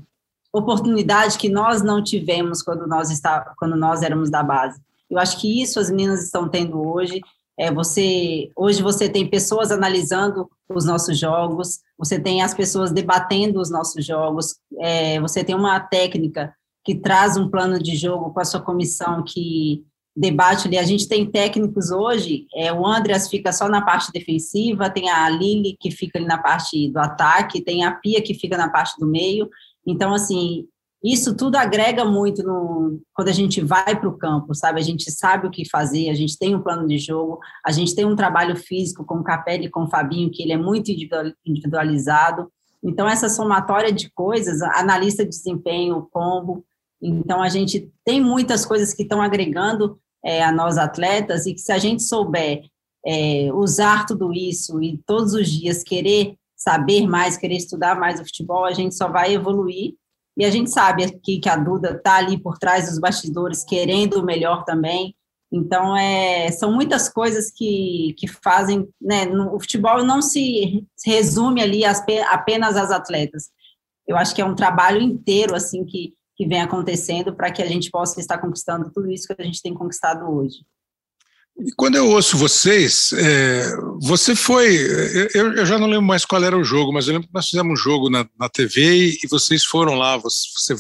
S2: oportunidade que nós não tivemos quando nós está, quando nós éramos da base. Eu acho que isso as meninas estão tendo hoje é, você hoje você tem pessoas analisando os nossos jogos, você tem as pessoas debatendo os nossos jogos, é, você tem uma técnica que traz um plano de jogo com a sua comissão que debate ali. A gente tem técnicos hoje, é, o Andreas fica só na parte defensiva, tem a Lili que fica ali na parte do ataque, tem a Pia que fica na parte do meio. Então, assim, isso tudo agrega muito no, quando a gente vai para o campo, sabe? A gente sabe o que fazer, a gente tem um plano de jogo, a gente tem um trabalho físico com o Capelli e com o Fabinho, que ele é muito individualizado. Então, essa somatória de coisas, analista de desempenho, combo. Então, a gente tem muitas coisas que estão agregando é, a nós atletas e que se a gente souber é, usar tudo isso e todos os dias querer saber mais, querer estudar mais o futebol, a gente só vai evoluir e a gente sabe aqui que a Duda está ali por trás dos bastidores, querendo o melhor também. Então, é, são muitas coisas que, que fazem. Né, no, o futebol não se resume ali as, apenas às atletas. Eu acho que é um trabalho inteiro assim que, que vem acontecendo para que a gente possa estar conquistando tudo isso que a gente tem conquistado hoje.
S1: E quando eu ouço vocês, é, você foi. Eu, eu, já não lembro mais qual era o jogo, mas eu lembro que nós fizemos um jogo na, na TV e vocês foram lá, você,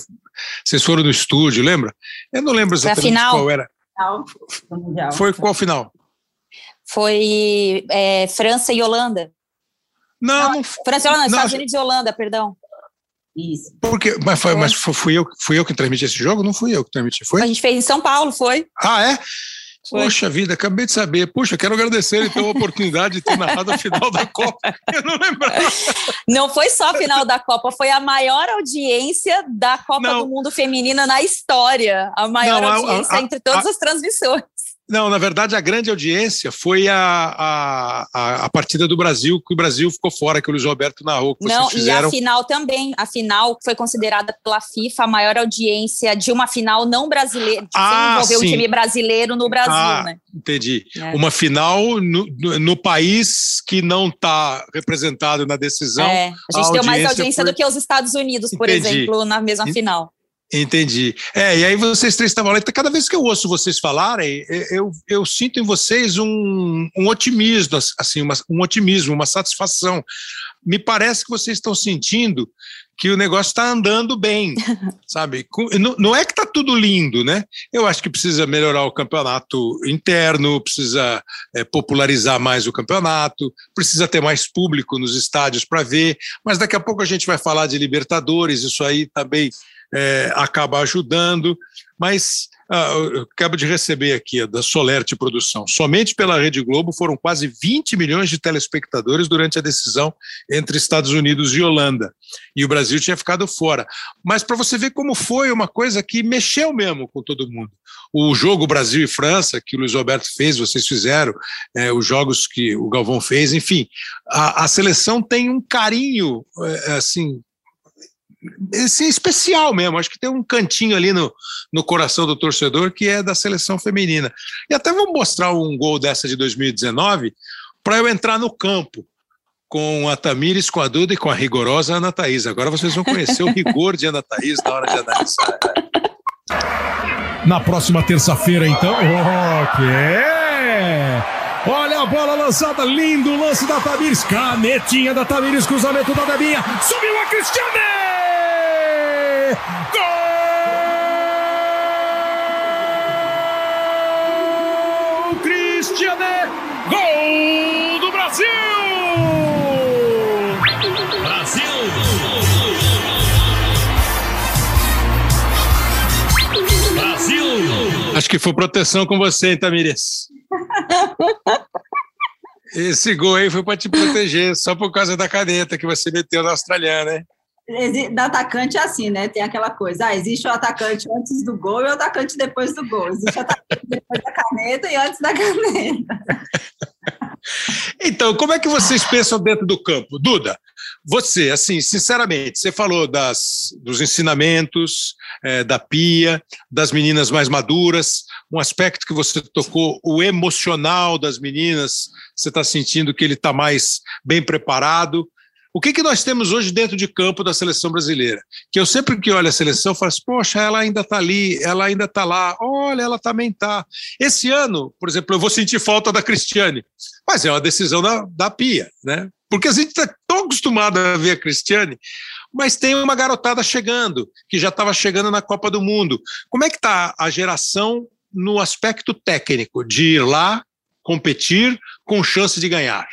S1: vocês foram no estúdio, lembra? Eu não lembro exatamente qual era. Foi qual final?
S4: Foi é, França e Holanda.
S1: Não, não,
S4: França e Holanda, não, Estados Unidos e Holanda, perdão.
S1: Isso. Porque, mas foi, mas fui eu, fui eu que transmiti esse jogo? Não fui eu que transmiti, foi?
S4: A gente fez em São Paulo, foi.
S1: Ah, é? Foi. Poxa vida, acabei de saber. Puxa, quero agradecer então a oportunidade de ter narrado a final da Copa. Eu não lembrava.
S4: Não foi só a final da Copa, foi a maior audiência da Copa não. do Mundo Feminina na história. A maior não, audiência a, a, entre todas a, as transmissões.
S1: Não, na verdade, a grande audiência foi a, a, a partida do Brasil, que o Brasil ficou fora, que o Luiz Roberto narrou. Que
S4: Não,
S1: fizeram.
S4: e a final também. A final foi considerada pela FIFA a maior audiência de uma final não brasileira, ah, sem envolver o time brasileiro no Brasil, ah, né?
S1: Entendi. É. Uma final no, no, no, país que não está representado na decisão. É,
S4: a gente a deu mais audiência foi... do que os Estados Unidos, por entendi. exemplo, na mesma final.
S1: Entendi. É, e aí vocês três estavam lá. Cada vez que eu ouço vocês falarem, eu, eu sinto em vocês um, um otimismo, assim, uma, um otimismo, uma satisfação. me parece que vocês estão sentindo que o negócio está andando bem, *laughs* sabe? Não é que está tudo lindo, né? Eu acho que precisa melhorar o campeonato interno, precisa é, popularizar mais o campeonato, precisa ter mais público nos estádios para ver, mas daqui a pouco a gente vai falar de Libertadores, isso aí também é, acaba ajudando, mas ah, eu acabo de receber aqui da Solerte Produção. Somente pela Rede Globo foram quase 20 milhões de telespectadores durante a decisão entre Estados Unidos e Holanda. E o Brasil tinha ficado fora. Mas para você ver como foi uma coisa que mexeu mesmo com todo mundo. O jogo Brasil e França, que o Luiz Roberto fez, vocês fizeram, é, os jogos que o Galvão fez, enfim, a, a seleção tem um carinho é, assim esse especial mesmo. Acho que tem um cantinho ali no, no coração do torcedor que é da seleção feminina. E até vou mostrar um gol dessa de 2019 para eu entrar no campo com a Tamires, com a Duda e com a rigorosa Ana Thaís. Agora vocês vão conhecer o rigor de Ana Thaís na hora de analisar.
S5: Na próxima terça-feira, então. Olha a bola lançada, lindo lance da Tamires, canetinha da Tamires, cruzamento da Debinha, subiu a Cristiane! Gol! Cristiane! Gol do Brasil! Brasil!
S1: Brasil! Acho que foi proteção com você, hein, Tamires? *laughs* Esse gol aí foi para te proteger, só por causa da caneta que você meteu na australiana, né?
S2: Da atacante é assim, né? Tem aquela coisa, ah, existe o atacante antes do gol e o atacante depois do gol. Existe o atacante *laughs* depois da caneta e antes da caneta. *laughs*
S1: Então, como é que vocês pensam dentro do campo? Duda, você, assim, sinceramente, você falou das, dos ensinamentos, é, da pia, das meninas mais maduras, um aspecto que você tocou, o emocional das meninas, você está sentindo que ele está mais bem preparado. O que, que nós temos hoje dentro de campo da seleção brasileira? Que eu sempre que olho a seleção, falo assim, poxa, ela ainda está ali, ela ainda está lá, olha, ela também está. Esse ano, por exemplo, eu vou sentir falta da Cristiane, mas é uma decisão da, da Pia, né? Porque a gente está tão acostumado a ver a Cristiane, mas tem uma garotada chegando, que já estava chegando na Copa do Mundo. Como é que está a geração no aspecto técnico, de ir lá, competir com chance de ganhar?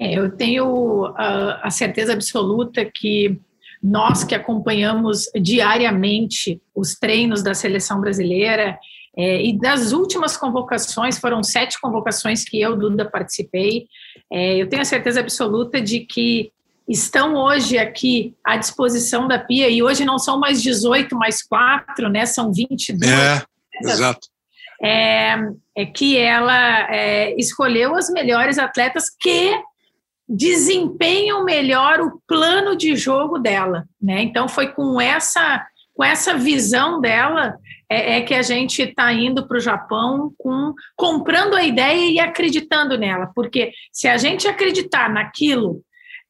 S3: É, eu tenho a, a certeza absoluta que nós que acompanhamos diariamente os treinos da seleção brasileira é, e das últimas convocações, foram sete convocações que eu, Duda, participei, é, eu tenho a certeza absoluta de que estão hoje aqui à disposição da Pia, e hoje não são mais 18, mais 4, né, são 22.
S1: É, exato.
S3: É, é que ela é, escolheu as melhores atletas que desempenham melhor o plano de jogo dela, né? Então foi com essa com essa visão dela é, é que a gente está indo para o Japão com comprando a ideia e acreditando nela, porque se a gente acreditar naquilo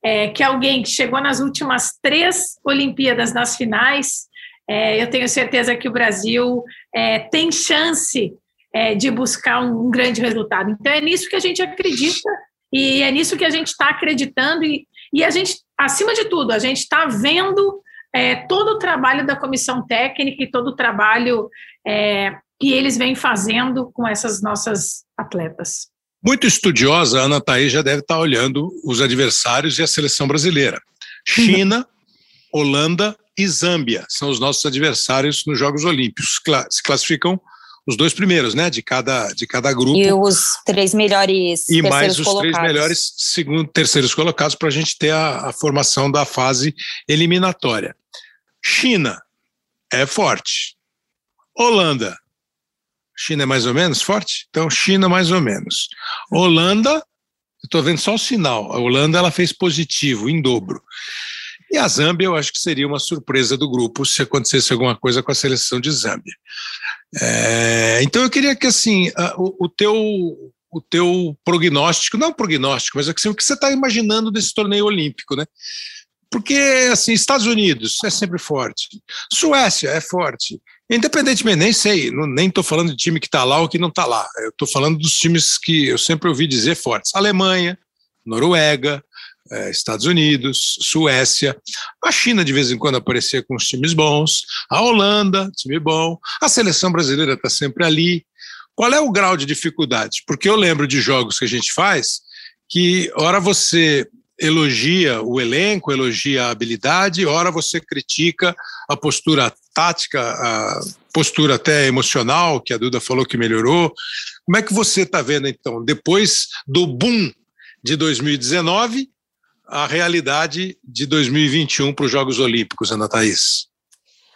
S3: é, que alguém que chegou nas últimas três Olimpíadas nas finais, é, eu tenho certeza que o Brasil é, tem chance é, de buscar um, um grande resultado. Então é nisso que a gente acredita e é nisso que a gente está acreditando e, e a gente, acima de tudo, a gente está vendo é, todo o trabalho da comissão técnica e todo o trabalho é, que eles vêm fazendo com essas nossas atletas.
S1: Muito estudiosa, a Ana Thaís já deve estar tá olhando os adversários e a seleção brasileira. *laughs* China, Holanda e Zâmbia são os nossos adversários nos Jogos Olímpicos. Se classificam os dois primeiros, né, de cada, de cada grupo.
S4: E os três melhores
S1: E mais os colocados. três melhores segundo, terceiros colocados para a gente ter a, a formação da fase eliminatória. China é forte. Holanda. China é mais ou menos forte? Então, China mais ou menos. Holanda, estou vendo só o sinal. A Holanda ela fez positivo, em dobro. E a Zâmbia, eu acho que seria uma surpresa do grupo se acontecesse alguma coisa com a seleção de Zâmbia. É, então eu queria que assim o, o, teu o teu prognóstico, não prognóstico, mas assim, o que você está imaginando desse torneio olímpico, né? Porque assim, Estados Unidos é sempre forte, Suécia é forte, independentemente, nem sei, nem estou falando de time que está lá ou que não está lá, eu estou falando dos times que eu sempre ouvi dizer fortes, Alemanha, Noruega, é, Estados Unidos, Suécia, a China de vez em quando aparecia com os times bons, a Holanda, time bom, a seleção brasileira está sempre ali. Qual é o grau de dificuldade? Porque eu lembro de jogos que a gente faz que, ora você elogia o elenco, elogia a habilidade, ora você critica a postura tática, a postura até emocional, que a Duda falou que melhorou. Como é que você está vendo, então, depois do boom de 2019, a realidade de 2021 para os Jogos Olímpicos, Ana Thaís?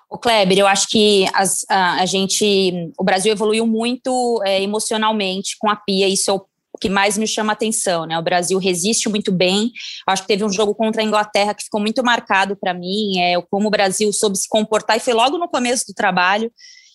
S4: O Kleber, eu acho que as, a, a, gente, o Brasil evoluiu muito é, emocionalmente com a Pia, isso é o que mais me chama atenção, né? O Brasil resiste muito bem. Acho que teve um jogo contra a Inglaterra que ficou muito marcado para mim, é como o Brasil soube se comportar e foi logo no começo do trabalho.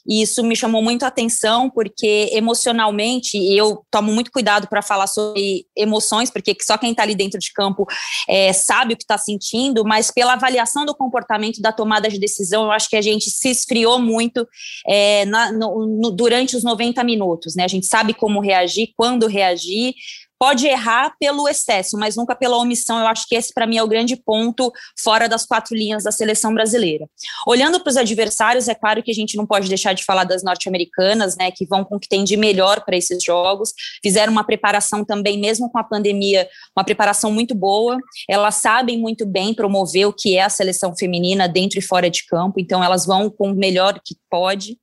S4: E isso me chamou muito a atenção, porque emocionalmente, eu tomo muito cuidado para falar sobre emoções, porque só quem está ali dentro de campo é, sabe o que está sentindo, mas pela avaliação do comportamento da tomada de decisão, eu acho que a gente se esfriou muito é, na, no, no, durante os 90 minutos. Né? A gente sabe como reagir, quando reagir, pode errar pelo excesso, mas nunca pela omissão. Eu acho que esse, para mim, é o grande ponto fora das quatro linhas da seleção brasileira. Olhando para os adversários, é claro que a gente não pode deixar de falar das norte-americanas, né, que vão com o que tem de melhor para esses jogos. Fizeram uma preparação também, mesmo com a pandemia, uma preparação muito boa. Elas sabem muito bem promover o que é a seleção feminina dentro e fora de campo, então elas vão com o melhor que pode.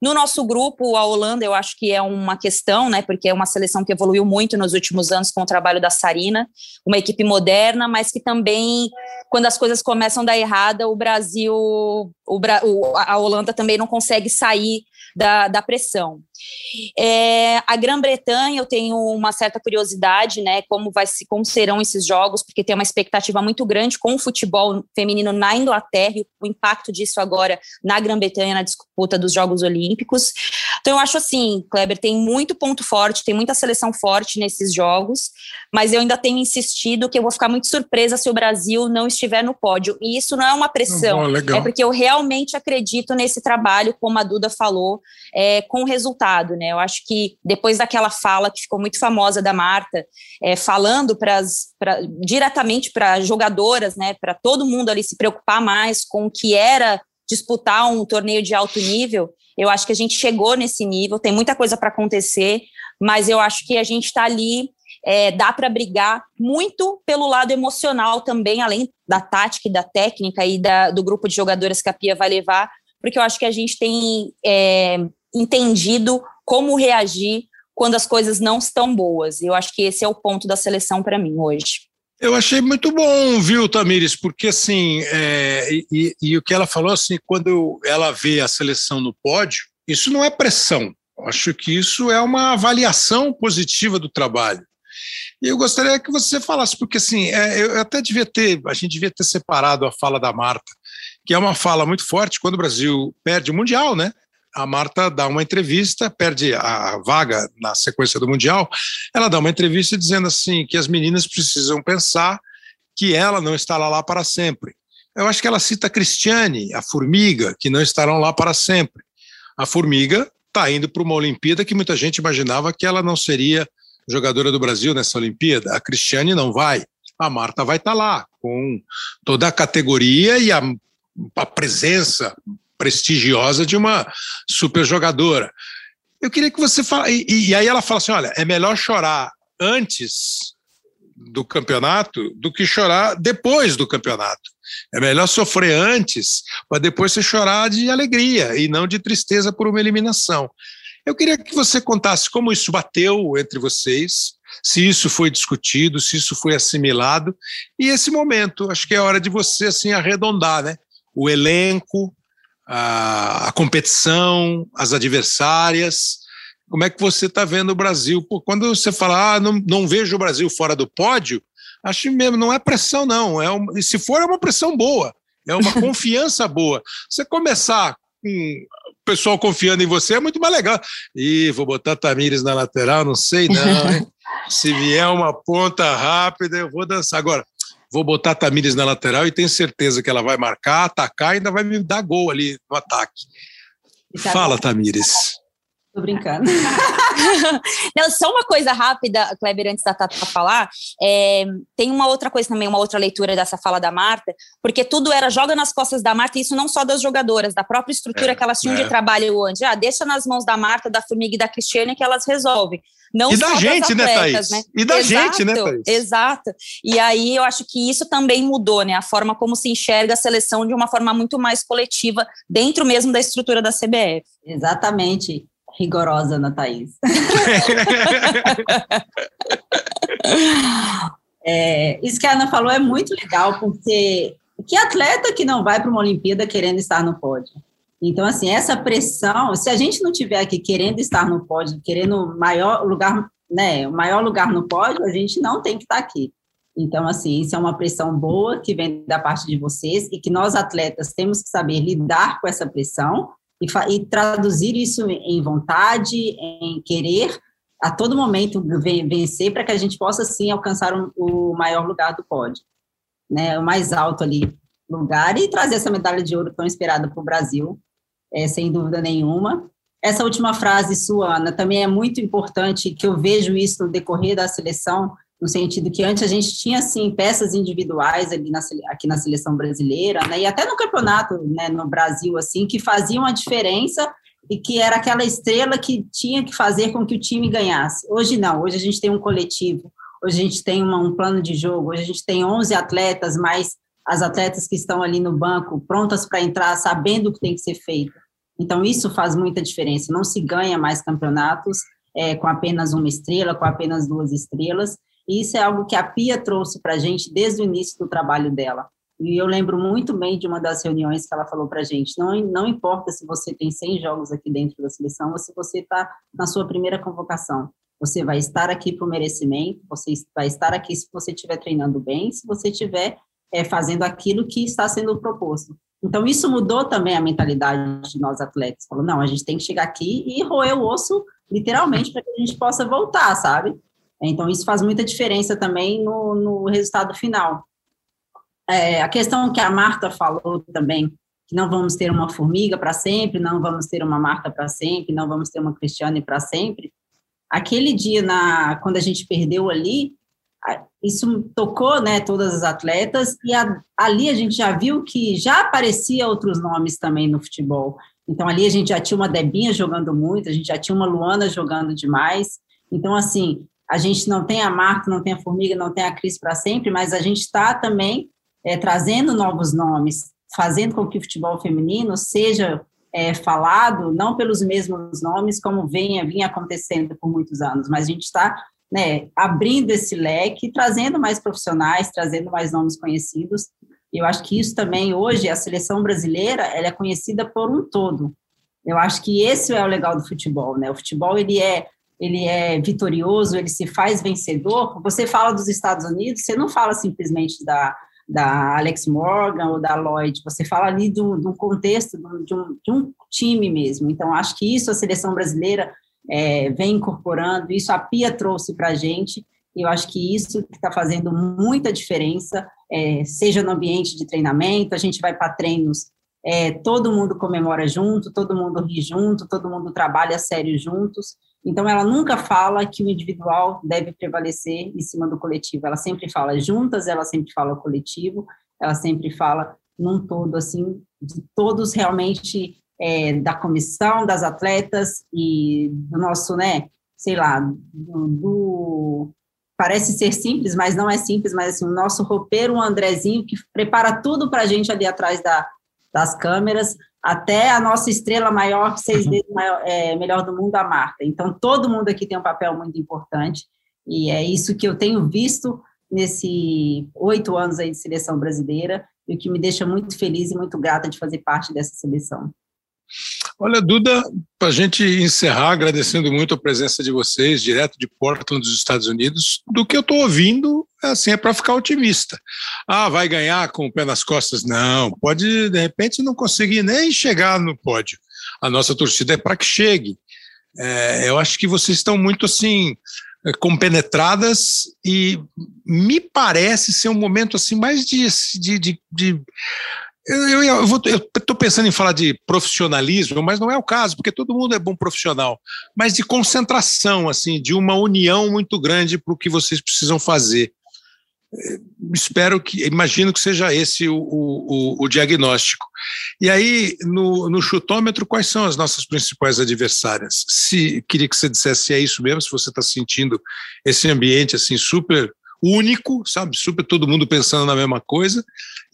S4: No nosso grupo, a Holanda, eu acho que é uma questão, né, porque é uma seleção que evoluiu muito nos últimos últimos anos com o trabalho da Sarina, uma equipe moderna, mas que também, quando as coisas começam a dar errada, o Brasil, o, a Holanda também não consegue sair da, da pressão. É, a Grã-Bretanha, eu tenho uma certa curiosidade, né, como, vai, como serão esses jogos, porque tem uma expectativa muito grande com o futebol feminino na Inglaterra e o impacto disso agora na Grã-Bretanha na disputa dos Jogos Olímpicos. Então, eu acho assim, Kleber, tem muito ponto forte, tem muita seleção forte nesses jogos, mas eu ainda tenho insistido que eu vou ficar muito surpresa se o Brasil não estiver no pódio. E isso não é uma pressão, oh, é porque eu realmente acredito nesse trabalho, como a Duda falou, é, com resultado. Né? Eu acho que depois daquela fala que ficou muito famosa da Marta, é, falando pras, pra, diretamente para jogadoras, né, para todo mundo ali se preocupar mais com o que era disputar um torneio de alto nível, eu acho que a gente chegou nesse nível, tem muita coisa para acontecer, mas eu acho que a gente está ali, é, dá para brigar muito pelo lado emocional também, além da tática e da técnica e da, do grupo de jogadoras que a Pia vai levar, porque eu acho que a gente tem é, entendido como reagir quando as coisas não estão boas. Eu acho que esse é o ponto da seleção para mim hoje.
S1: Eu achei muito bom, viu, Tamires? Porque assim, é, e, e, o que ela falou assim, quando ela vê a seleção no pódio, isso não é pressão. Eu acho que isso é uma avaliação positiva do trabalho. E eu gostaria que você falasse, porque assim, é, eu até devia ter, a gente devia ter separado a fala da Marta, que é uma fala muito forte quando o Brasil perde o Mundial, né? A Marta dá uma entrevista, perde a vaga na sequência do Mundial, ela dá uma entrevista dizendo assim que as meninas precisam pensar que ela não estará lá para sempre. Eu acho que ela cita a Cristiane, a formiga, que não estarão lá para sempre. A formiga está indo para uma Olimpíada que muita gente imaginava que ela não seria jogadora do Brasil nessa Olimpíada. A Cristiane não vai. A Marta vai estar tá lá, com toda a categoria e a, a presença prestigiosa de uma super jogadora. Eu queria que você falasse. E, e aí ela fala assim: olha, é melhor chorar antes do campeonato do que chorar depois do campeonato. É melhor sofrer antes para depois você chorar de alegria e não de tristeza por uma eliminação. Eu queria que você contasse como isso bateu entre vocês, se isso foi discutido, se isso foi assimilado e esse momento. Acho que é hora de você assim arredondar, né? O elenco, a, a competição, as adversárias. Como é que você está vendo o Brasil? Pô, quando você fala, ah, não, não vejo o Brasil fora do pódio, acho mesmo, não é pressão, não. É e se for, é uma pressão boa, é uma *laughs* confiança boa. Você começar com o pessoal confiando em você é muito mais legal. Ih, vou botar Tamires na lateral, não sei não, hein? *laughs* Se vier uma ponta rápida, eu vou dançar. Agora, vou botar a Tamires na lateral e tenho certeza que ela vai marcar, atacar e ainda vai me dar gol ali no ataque. Tá Fala. Tamires.
S2: Tô brincando. *laughs*
S4: Não, só uma coisa rápida, Kleber, antes da Tata falar. É, tem uma outra coisa também, uma outra leitura dessa fala da Marta, porque tudo era joga nas costas da Marta, e isso não só das jogadoras, da própria estrutura é, que elas tinham é. de trabalho antes. Ah, deixa nas mãos da Marta, da Formiga e da Cristiane que elas resolvem. Não
S1: e da gente, né, atletas, né, Thaís? Né? E da exato, gente, né, Thaís?
S4: Exato. E aí eu acho que isso também mudou, né? A forma como se enxerga a seleção de uma forma muito mais coletiva, dentro mesmo da estrutura da CBF.
S2: Exatamente rigorosa na Thaís. *laughs* é, isso que a Ana falou é muito legal, porque que atleta que não vai para uma Olimpíada querendo estar no pódio? Então, assim, essa pressão, se a gente não tiver aqui querendo estar no pódio, querendo maior lugar, né, o maior lugar no pódio, a gente não tem que estar aqui. Então, assim, isso é uma pressão boa que vem da parte de vocês e que nós atletas temos que saber lidar com essa pressão e, e traduzir isso em vontade, em querer a todo momento vencer para que a gente possa sim alcançar um, o maior lugar do pódio, né, o mais alto ali lugar e trazer essa medalha de ouro tão esperada para o Brasil, é, sem dúvida nenhuma. Essa última frase sua, Ana, também é muito importante que eu vejo isso no decorrer da seleção no sentido que antes a gente tinha assim peças individuais ali na, aqui na seleção brasileira, né, e até no campeonato, né, no Brasil assim, que faziam a diferença e que era aquela estrela que tinha que fazer com que o time ganhasse. Hoje não, hoje a gente tem um coletivo, hoje a gente tem uma, um plano de jogo, hoje a gente tem 11 atletas, mais as atletas que estão ali no banco, prontas para entrar, sabendo o que tem que ser feito. Então, isso faz muita diferença. Não se ganha mais campeonatos é, com apenas uma estrela, com apenas duas estrelas, e isso é algo que a Pia trouxe para a gente desde o início do trabalho dela. E eu lembro muito bem de uma das reuniões que ela falou para a gente: não, não importa se você tem 100 jogos aqui dentro da seleção ou se você está na sua primeira convocação. Você vai estar aqui o merecimento, você vai estar aqui se você estiver treinando bem, se você estiver é, fazendo aquilo que está sendo proposto. Então, isso mudou também a mentalidade de nós atletas. Falou, não, a gente tem que chegar aqui e roer o osso, literalmente, para que a gente possa voltar, sabe? Então, isso faz muita diferença também no, no resultado final. É, a questão que a Marta falou também, que não vamos ter uma formiga para sempre, não vamos ter uma Marta para sempre, não vamos ter uma Cristiane para sempre. Aquele dia, na, quando a gente perdeu ali, isso tocou né, todas as atletas, e a, ali a gente já viu que já aparecia outros nomes também no futebol. Então, ali a gente já tinha uma Debinha jogando muito, a gente já tinha uma Luana jogando demais. Então, assim, a gente não tem a Marta, não tem a Formiga, não tem a Cris para sempre, mas a gente está também é, trazendo novos nomes, fazendo com que o futebol feminino seja é, falado não pelos mesmos nomes como vinha acontecendo por muitos anos, mas a gente está né, abrindo esse leque, trazendo mais profissionais, trazendo mais nomes conhecidos. Eu acho que isso também, hoje, a seleção brasileira, ela é conhecida por um todo. Eu acho que esse é o legal do futebol, né? O futebol, ele é ele é vitorioso, ele se faz vencedor. Você fala dos Estados Unidos, você não fala simplesmente da, da Alex Morgan ou da Lloyd, você fala ali de um, contexto, de um, de um, time mesmo. Então, acho que isso a seleção brasileira é, vem incorporando, isso a Pia trouxe para a gente, e eu acho que isso está fazendo muita diferença, é, seja no ambiente de treinamento, a gente vai para treinos, é, todo mundo comemora junto, todo mundo ri junto, todo mundo trabalha sério juntos, então, ela nunca fala que o individual deve prevalecer em cima do coletivo. Ela sempre fala juntas, ela sempre fala coletivo, ela sempre fala num todo, assim, de todos realmente é, da comissão, das atletas e do nosso, né, sei lá, do, do parece ser simples, mas não é simples, mas assim, o nosso roupeiro, o Andrezinho, que prepara tudo para a gente ali atrás da, das câmeras, até a nossa estrela maior, seis uhum. vezes maior, é, melhor do mundo, a Marta. Então, todo mundo aqui tem um papel muito importante, e é isso que eu tenho visto nesse oito anos aí de seleção brasileira, e o que me deixa muito feliz e muito grata de fazer parte dessa seleção.
S1: Olha, Duda, para a gente encerrar, agradecendo muito a presença de vocês, direto de Portland, dos Estados Unidos, do que eu estou ouvindo, assim, é para ficar otimista. Ah, vai ganhar com o pé nas costas? Não, pode, de repente, não conseguir nem chegar no pódio. A nossa torcida é para que chegue. É, eu acho que vocês estão muito, assim, compenetradas e me parece ser um momento, assim, mais de, de, de, de Eu estou pensando em falar de profissionalismo, mas não é o caso, porque todo mundo é bom profissional, mas de concentração, assim, de uma união muito grande para o que vocês precisam fazer. Espero que, imagino que seja esse o, o, o diagnóstico. E aí, no, no, chutômetro, quais são as nossas principais adversárias? Se queria que você dissesse se é isso mesmo, se você está sentindo esse ambiente assim super único, sabe? Super todo mundo pensando na mesma coisa.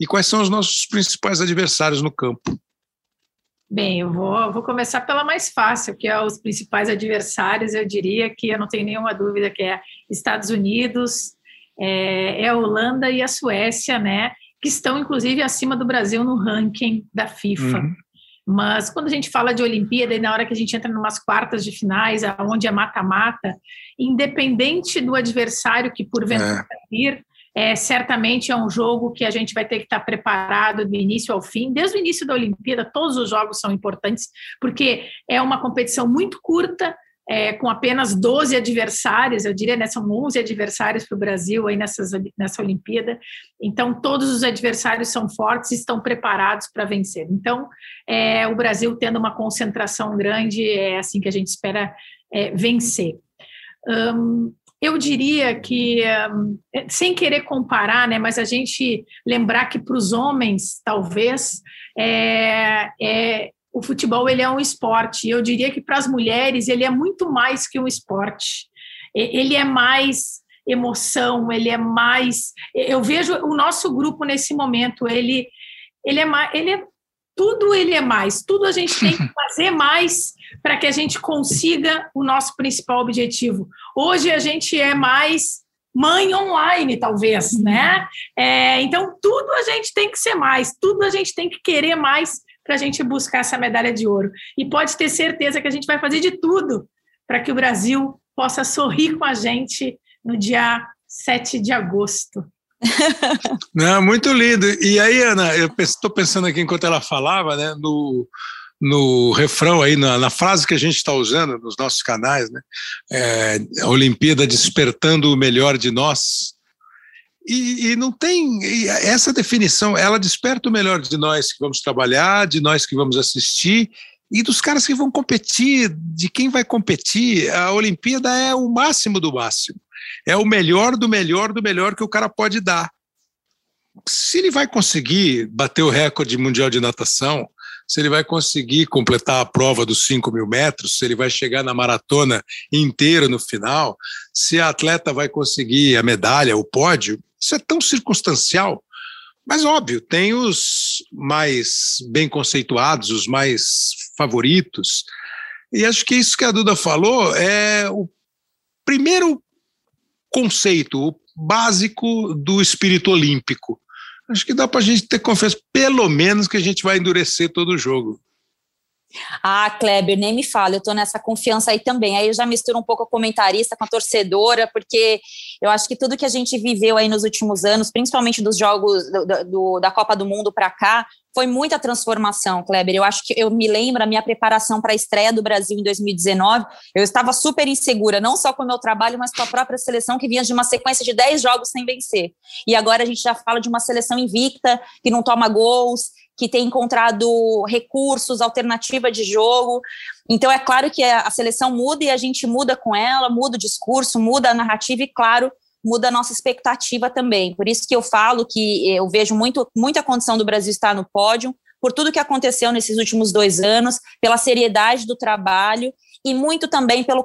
S1: E quais são os nossos principais adversários no campo?
S3: Bem, eu vou, vou começar pela mais fácil, que é os principais adversários. Eu diria que eu não tenho nenhuma dúvida que é Estados Unidos, é, é a Holanda e a Suécia, né? Que estão inclusive acima do Brasil no ranking da FIFA. Uhum. Mas quando a gente fala de Olimpíada e na hora que a gente entra em umas quartas de finais, onde é mata-mata, independente do adversário que porventura é. vir, é, certamente é um jogo que a gente vai ter que estar preparado do início ao fim. Desde o início da Olimpíada, todos os jogos são importantes, porque é uma competição muito curta, é, com apenas 12 adversários, eu diria, né, são 11 adversários para o Brasil aí nessas, nessa Olimpíada, então todos os adversários são fortes e estão preparados para vencer. Então, é, o Brasil tendo uma concentração grande, é assim que a gente espera é, vencer. Um, eu diria que, um, sem querer comparar, né, mas a gente lembrar que para os homens, talvez, é, é, o futebol ele é um esporte. Eu diria que para as mulheres ele é muito mais que um esporte. Ele é mais emoção, ele é mais. Eu vejo o nosso grupo nesse momento, ele, ele é mais, ele é tudo ele é mais, tudo a gente tem que *laughs* fazer mais para que a gente consiga o nosso principal objetivo. Hoje a gente é mais mãe online, talvez, né? É, então tudo a gente tem que ser mais, tudo a gente tem que querer mais para a gente buscar essa medalha de ouro. E pode ter certeza que a gente vai fazer de tudo para que o Brasil possa sorrir com a gente no dia 7 de agosto. *laughs*
S1: Não, muito lindo. E aí, Ana, eu estou pensando aqui enquanto ela falava, né, no, no refrão aí, na, na frase que a gente está usando nos nossos canais, né, é, a Olimpíada despertando o melhor de nós. E, e não tem e essa definição, ela desperta o melhor de nós que vamos trabalhar, de nós que vamos assistir e dos caras que vão competir, de quem vai competir. A Olimpíada é o máximo do máximo, é o melhor do melhor do melhor que o cara pode dar. Se ele vai conseguir bater o recorde mundial de natação, se ele vai conseguir completar a prova dos 5 mil metros, se ele vai chegar na maratona inteira no final, se a atleta vai conseguir a medalha, o pódio, isso é tão circunstancial. Mas, óbvio, tem os mais bem conceituados, os mais favoritos. E acho que isso que a Duda falou é o primeiro conceito, básico do espírito olímpico. Acho que dá para a gente ter confiança, pelo menos, que a gente vai endurecer todo o jogo.
S4: Ah, Kleber, nem me fala, eu tô nessa confiança aí também. Aí eu já misturo um pouco a comentarista com a torcedora, porque eu acho que tudo que a gente viveu aí nos últimos anos, principalmente dos jogos do, do, da Copa do Mundo para cá, foi muita transformação, Kleber. Eu acho que eu me lembro a minha preparação para a estreia do Brasil em 2019. Eu estava super insegura, não só com o meu trabalho, mas com a própria seleção que vinha de uma sequência de 10 jogos sem vencer. E agora a gente já fala de uma seleção invicta, que não toma gols, que tem encontrado recursos, alternativa de jogo. Então, é claro que a seleção muda e a gente muda com ela, muda o discurso, muda a narrativa e, claro, muda a nossa expectativa também. Por isso que eu falo que eu vejo muito, muita condição do Brasil estar no pódio, por tudo que aconteceu nesses últimos dois anos, pela seriedade do trabalho e muito também pelo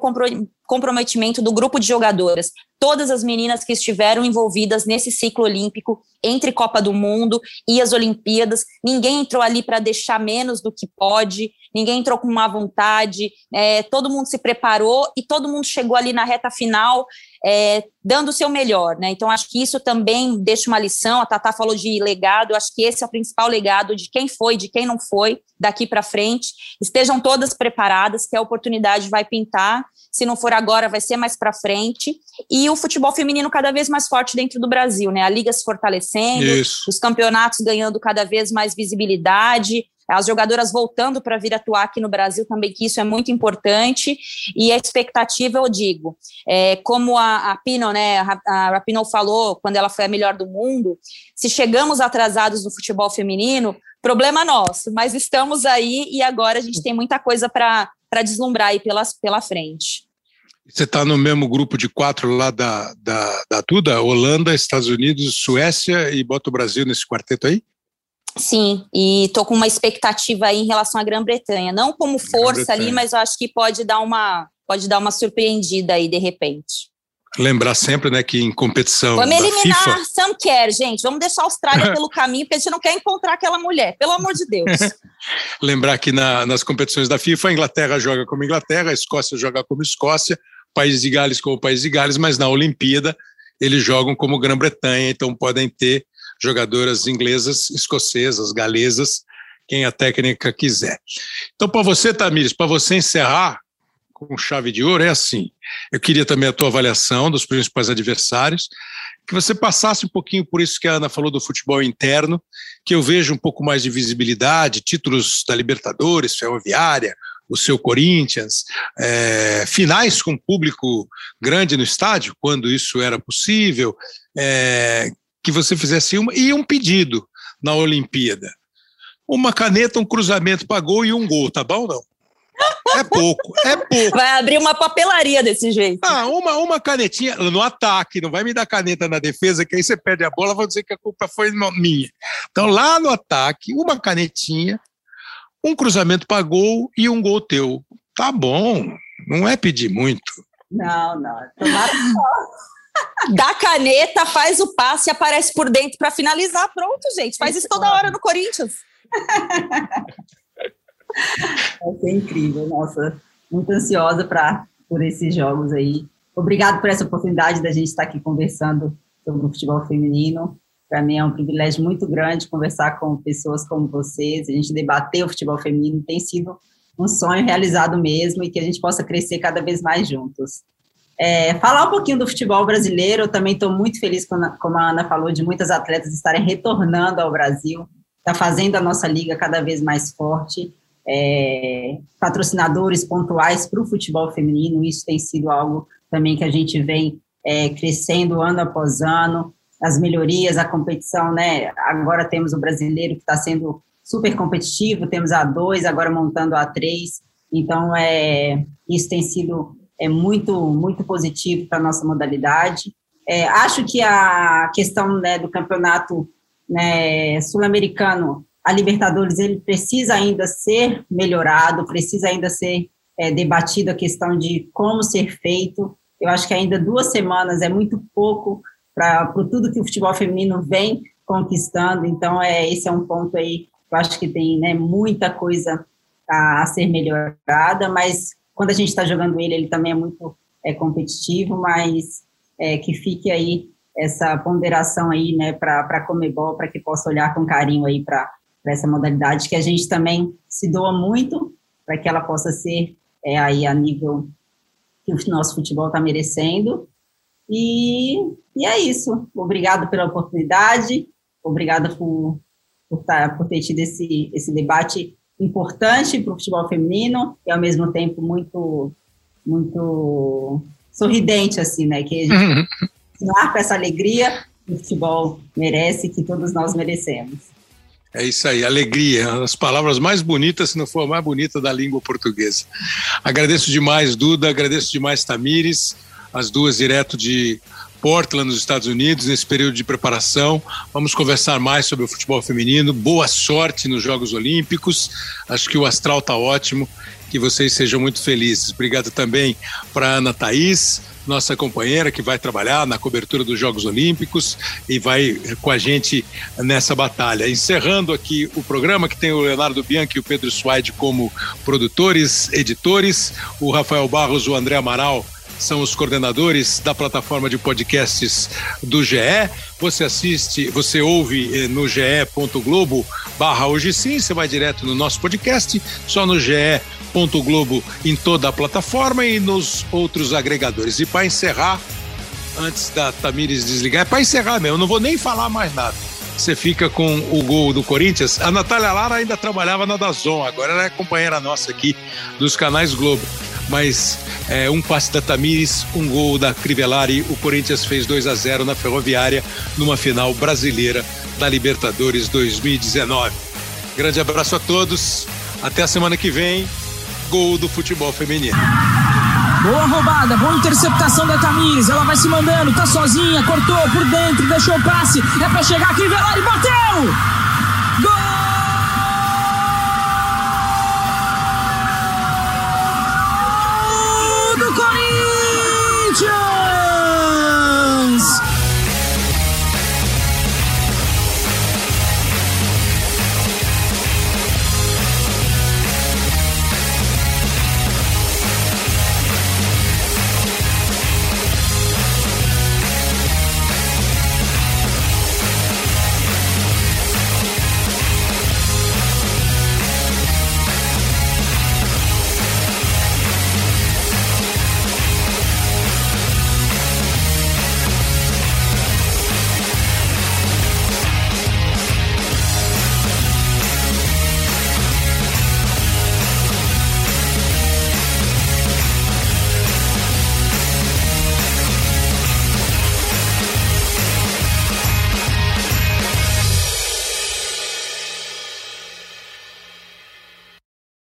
S4: comprometimento do grupo de jogadoras. Todas as meninas que estiveram envolvidas nesse ciclo olímpico, entre Copa do Mundo e as Olimpíadas, ninguém entrou ali para deixar menos do que pode, ninguém entrou com má vontade, é, todo mundo se preparou e todo mundo chegou ali na reta final é, dando o seu melhor, né? Então, acho que isso também deixa uma lição. A Tatá falou de legado, acho que esse é o principal legado de quem foi, de quem não foi, daqui para frente. Estejam todas preparadas, que a oportunidade vai pintar. Se não for agora, vai ser mais para frente. E o futebol feminino cada vez mais forte dentro do Brasil, né? A liga se fortalecendo, Isso. os campeonatos ganhando cada vez mais visibilidade, as jogadoras voltando para vir atuar aqui no Brasil também, que isso é muito importante. E a expectativa, eu digo, é, como a, a Pino, né, a, a Pino falou quando ela foi a melhor do mundo, se chegamos atrasados no futebol feminino, problema nosso, mas estamos aí e agora a gente tem muita coisa para deslumbrar aí pela, pela frente.
S1: Você está no mesmo grupo de quatro lá da, da, da Duda? Holanda, Estados Unidos, Suécia e bota o Brasil nesse quarteto aí?
S4: Sim, e estou com uma expectativa aí em relação à Grã-Bretanha. Não como força ali, mas eu acho que pode dar uma pode dar uma surpreendida aí de repente.
S1: Lembrar sempre, né, que em competição
S4: Vamos eliminar
S1: FIFA...
S4: Sam Kerr, gente. Vamos deixar a Austrália *laughs* pelo caminho, porque a gente não quer encontrar aquela mulher, pelo amor de Deus. *laughs*
S1: Lembrar que na, nas competições da FIFA, a Inglaterra joga como Inglaterra, a Escócia joga como Escócia, País de Gales como País de Gales, mas na Olimpíada eles jogam como Grã-Bretanha, então podem ter jogadoras inglesas, escocesas, galesas, quem a técnica quiser. Então, para você, Tamires, para você encerrar com chave de ouro, é assim. Eu queria também a tua avaliação dos principais adversários, que você passasse um pouquinho por isso que a Ana falou do futebol interno, que eu vejo um pouco mais de visibilidade, títulos da Libertadores, Ferroviária, o seu Corinthians, é, finais com público grande no estádio, quando isso era possível, é, que você fizesse uma, e um pedido na Olimpíada. Uma caneta, um cruzamento para gol e um gol, tá bom não? É pouco, é pouco.
S4: Vai abrir uma papelaria desse jeito.
S1: Ah, uma, uma canetinha no ataque, não vai me dar caneta na defesa, que aí você perde a bola, vou dizer que a culpa foi minha. Então, lá no ataque, uma canetinha, um cruzamento para gol e um gol teu. Tá bom, não é pedir muito.
S2: Não, não. Tomara *laughs*
S4: Dá caneta, faz o passe e aparece por dentro para finalizar. Pronto, gente. Faz isso toda hora no Corinthians. *laughs*
S2: Vai ser incrível, nossa. Muito ansiosa pra, por esses jogos aí. Obrigado por essa oportunidade da gente estar aqui conversando sobre o futebol feminino. Para mim é um privilégio muito grande conversar com pessoas como vocês, a gente debater o futebol feminino tem sido um sonho realizado mesmo e que a gente possa crescer cada vez mais juntos. É, falar um pouquinho do futebol brasileiro, eu também estou muito feliz, com, como a Ana falou, de muitas atletas estarem retornando ao Brasil, está fazendo a nossa liga cada vez mais forte, é, patrocinadores pontuais para o futebol feminino, isso tem sido algo também que a gente vem é, crescendo ano após ano, as melhorias, a competição, né? Agora temos o brasileiro que está sendo super competitivo, temos a dois, agora montando a três. Então, é, isso tem sido é, muito, muito positivo para a nossa modalidade. É, acho que a questão né, do campeonato né, sul-americano, a Libertadores, ele precisa ainda ser melhorado, precisa ainda ser é, debatido a questão de como ser feito. Eu acho que ainda duas semanas é muito pouco para tudo que o futebol feminino vem conquistando. Então, é, esse é um ponto aí eu acho que tem né, muita coisa a, a, ser melhorada, mas quando a gente está jogando ele, ele também é muito é, competitivo, mas é, que fique aí essa ponderação aí, né, para a Comebol, para que possa olhar com carinho aí para essa modalidade, que a gente também se doa muito para que ela possa ser é, aí a nível que o nosso futebol está merecendo, e, e é isso. Obrigado pela oportunidade, obrigada por, por, tá, por ter tido esse, esse debate importante para o futebol feminino e, ao mesmo tempo, muito, muito sorridente, assim, né? Que a gente uhum. com essa alegria que o futebol merece, que todos nós merecemos.
S1: É isso aí, alegria, as palavras mais bonitas, se não for a mais bonita da língua portuguesa. Agradeço demais, Duda, agradeço demais, Tamires as duas direto de Portland, nos Estados Unidos, nesse período de preparação. Vamos conversar mais sobre o futebol feminino. Boa sorte nos Jogos Olímpicos. Acho que o astral está ótimo. Que vocês sejam muito felizes. Obrigado também para Ana Thaís, nossa companheira que vai trabalhar na cobertura dos Jogos Olímpicos e vai com a gente nessa batalha. Encerrando aqui o programa que tem o Leonardo Bianchi e o Pedro Suaide como produtores, editores, o Rafael Barros, o André Amaral são os coordenadores da plataforma de podcasts do GE. Você assiste, você ouve eh, no ge.globo barra hoje sim, você vai direto no nosso podcast, só no ge.globo em toda a plataforma e nos outros agregadores. E para encerrar, antes da Tamires desligar, é para encerrar mesmo, eu não vou nem falar mais nada. você fica com o gol do Corinthians. A Natália Lara ainda trabalhava na Dazon, agora ela é companheira nossa aqui dos canais Globo. Mas é, um passe da Tamires, um gol da Crivellari, o Corinthians fez 2 a 0 na Ferroviária numa final brasileira da Libertadores 2019. Grande abraço a todos, até a semana que vem. Gol do futebol feminino.
S6: Boa roubada, boa interceptação da Tamires. Ela vai se mandando, tá sozinha, cortou por dentro, deixou o passe. É pra chegar aqui, Velari bateu!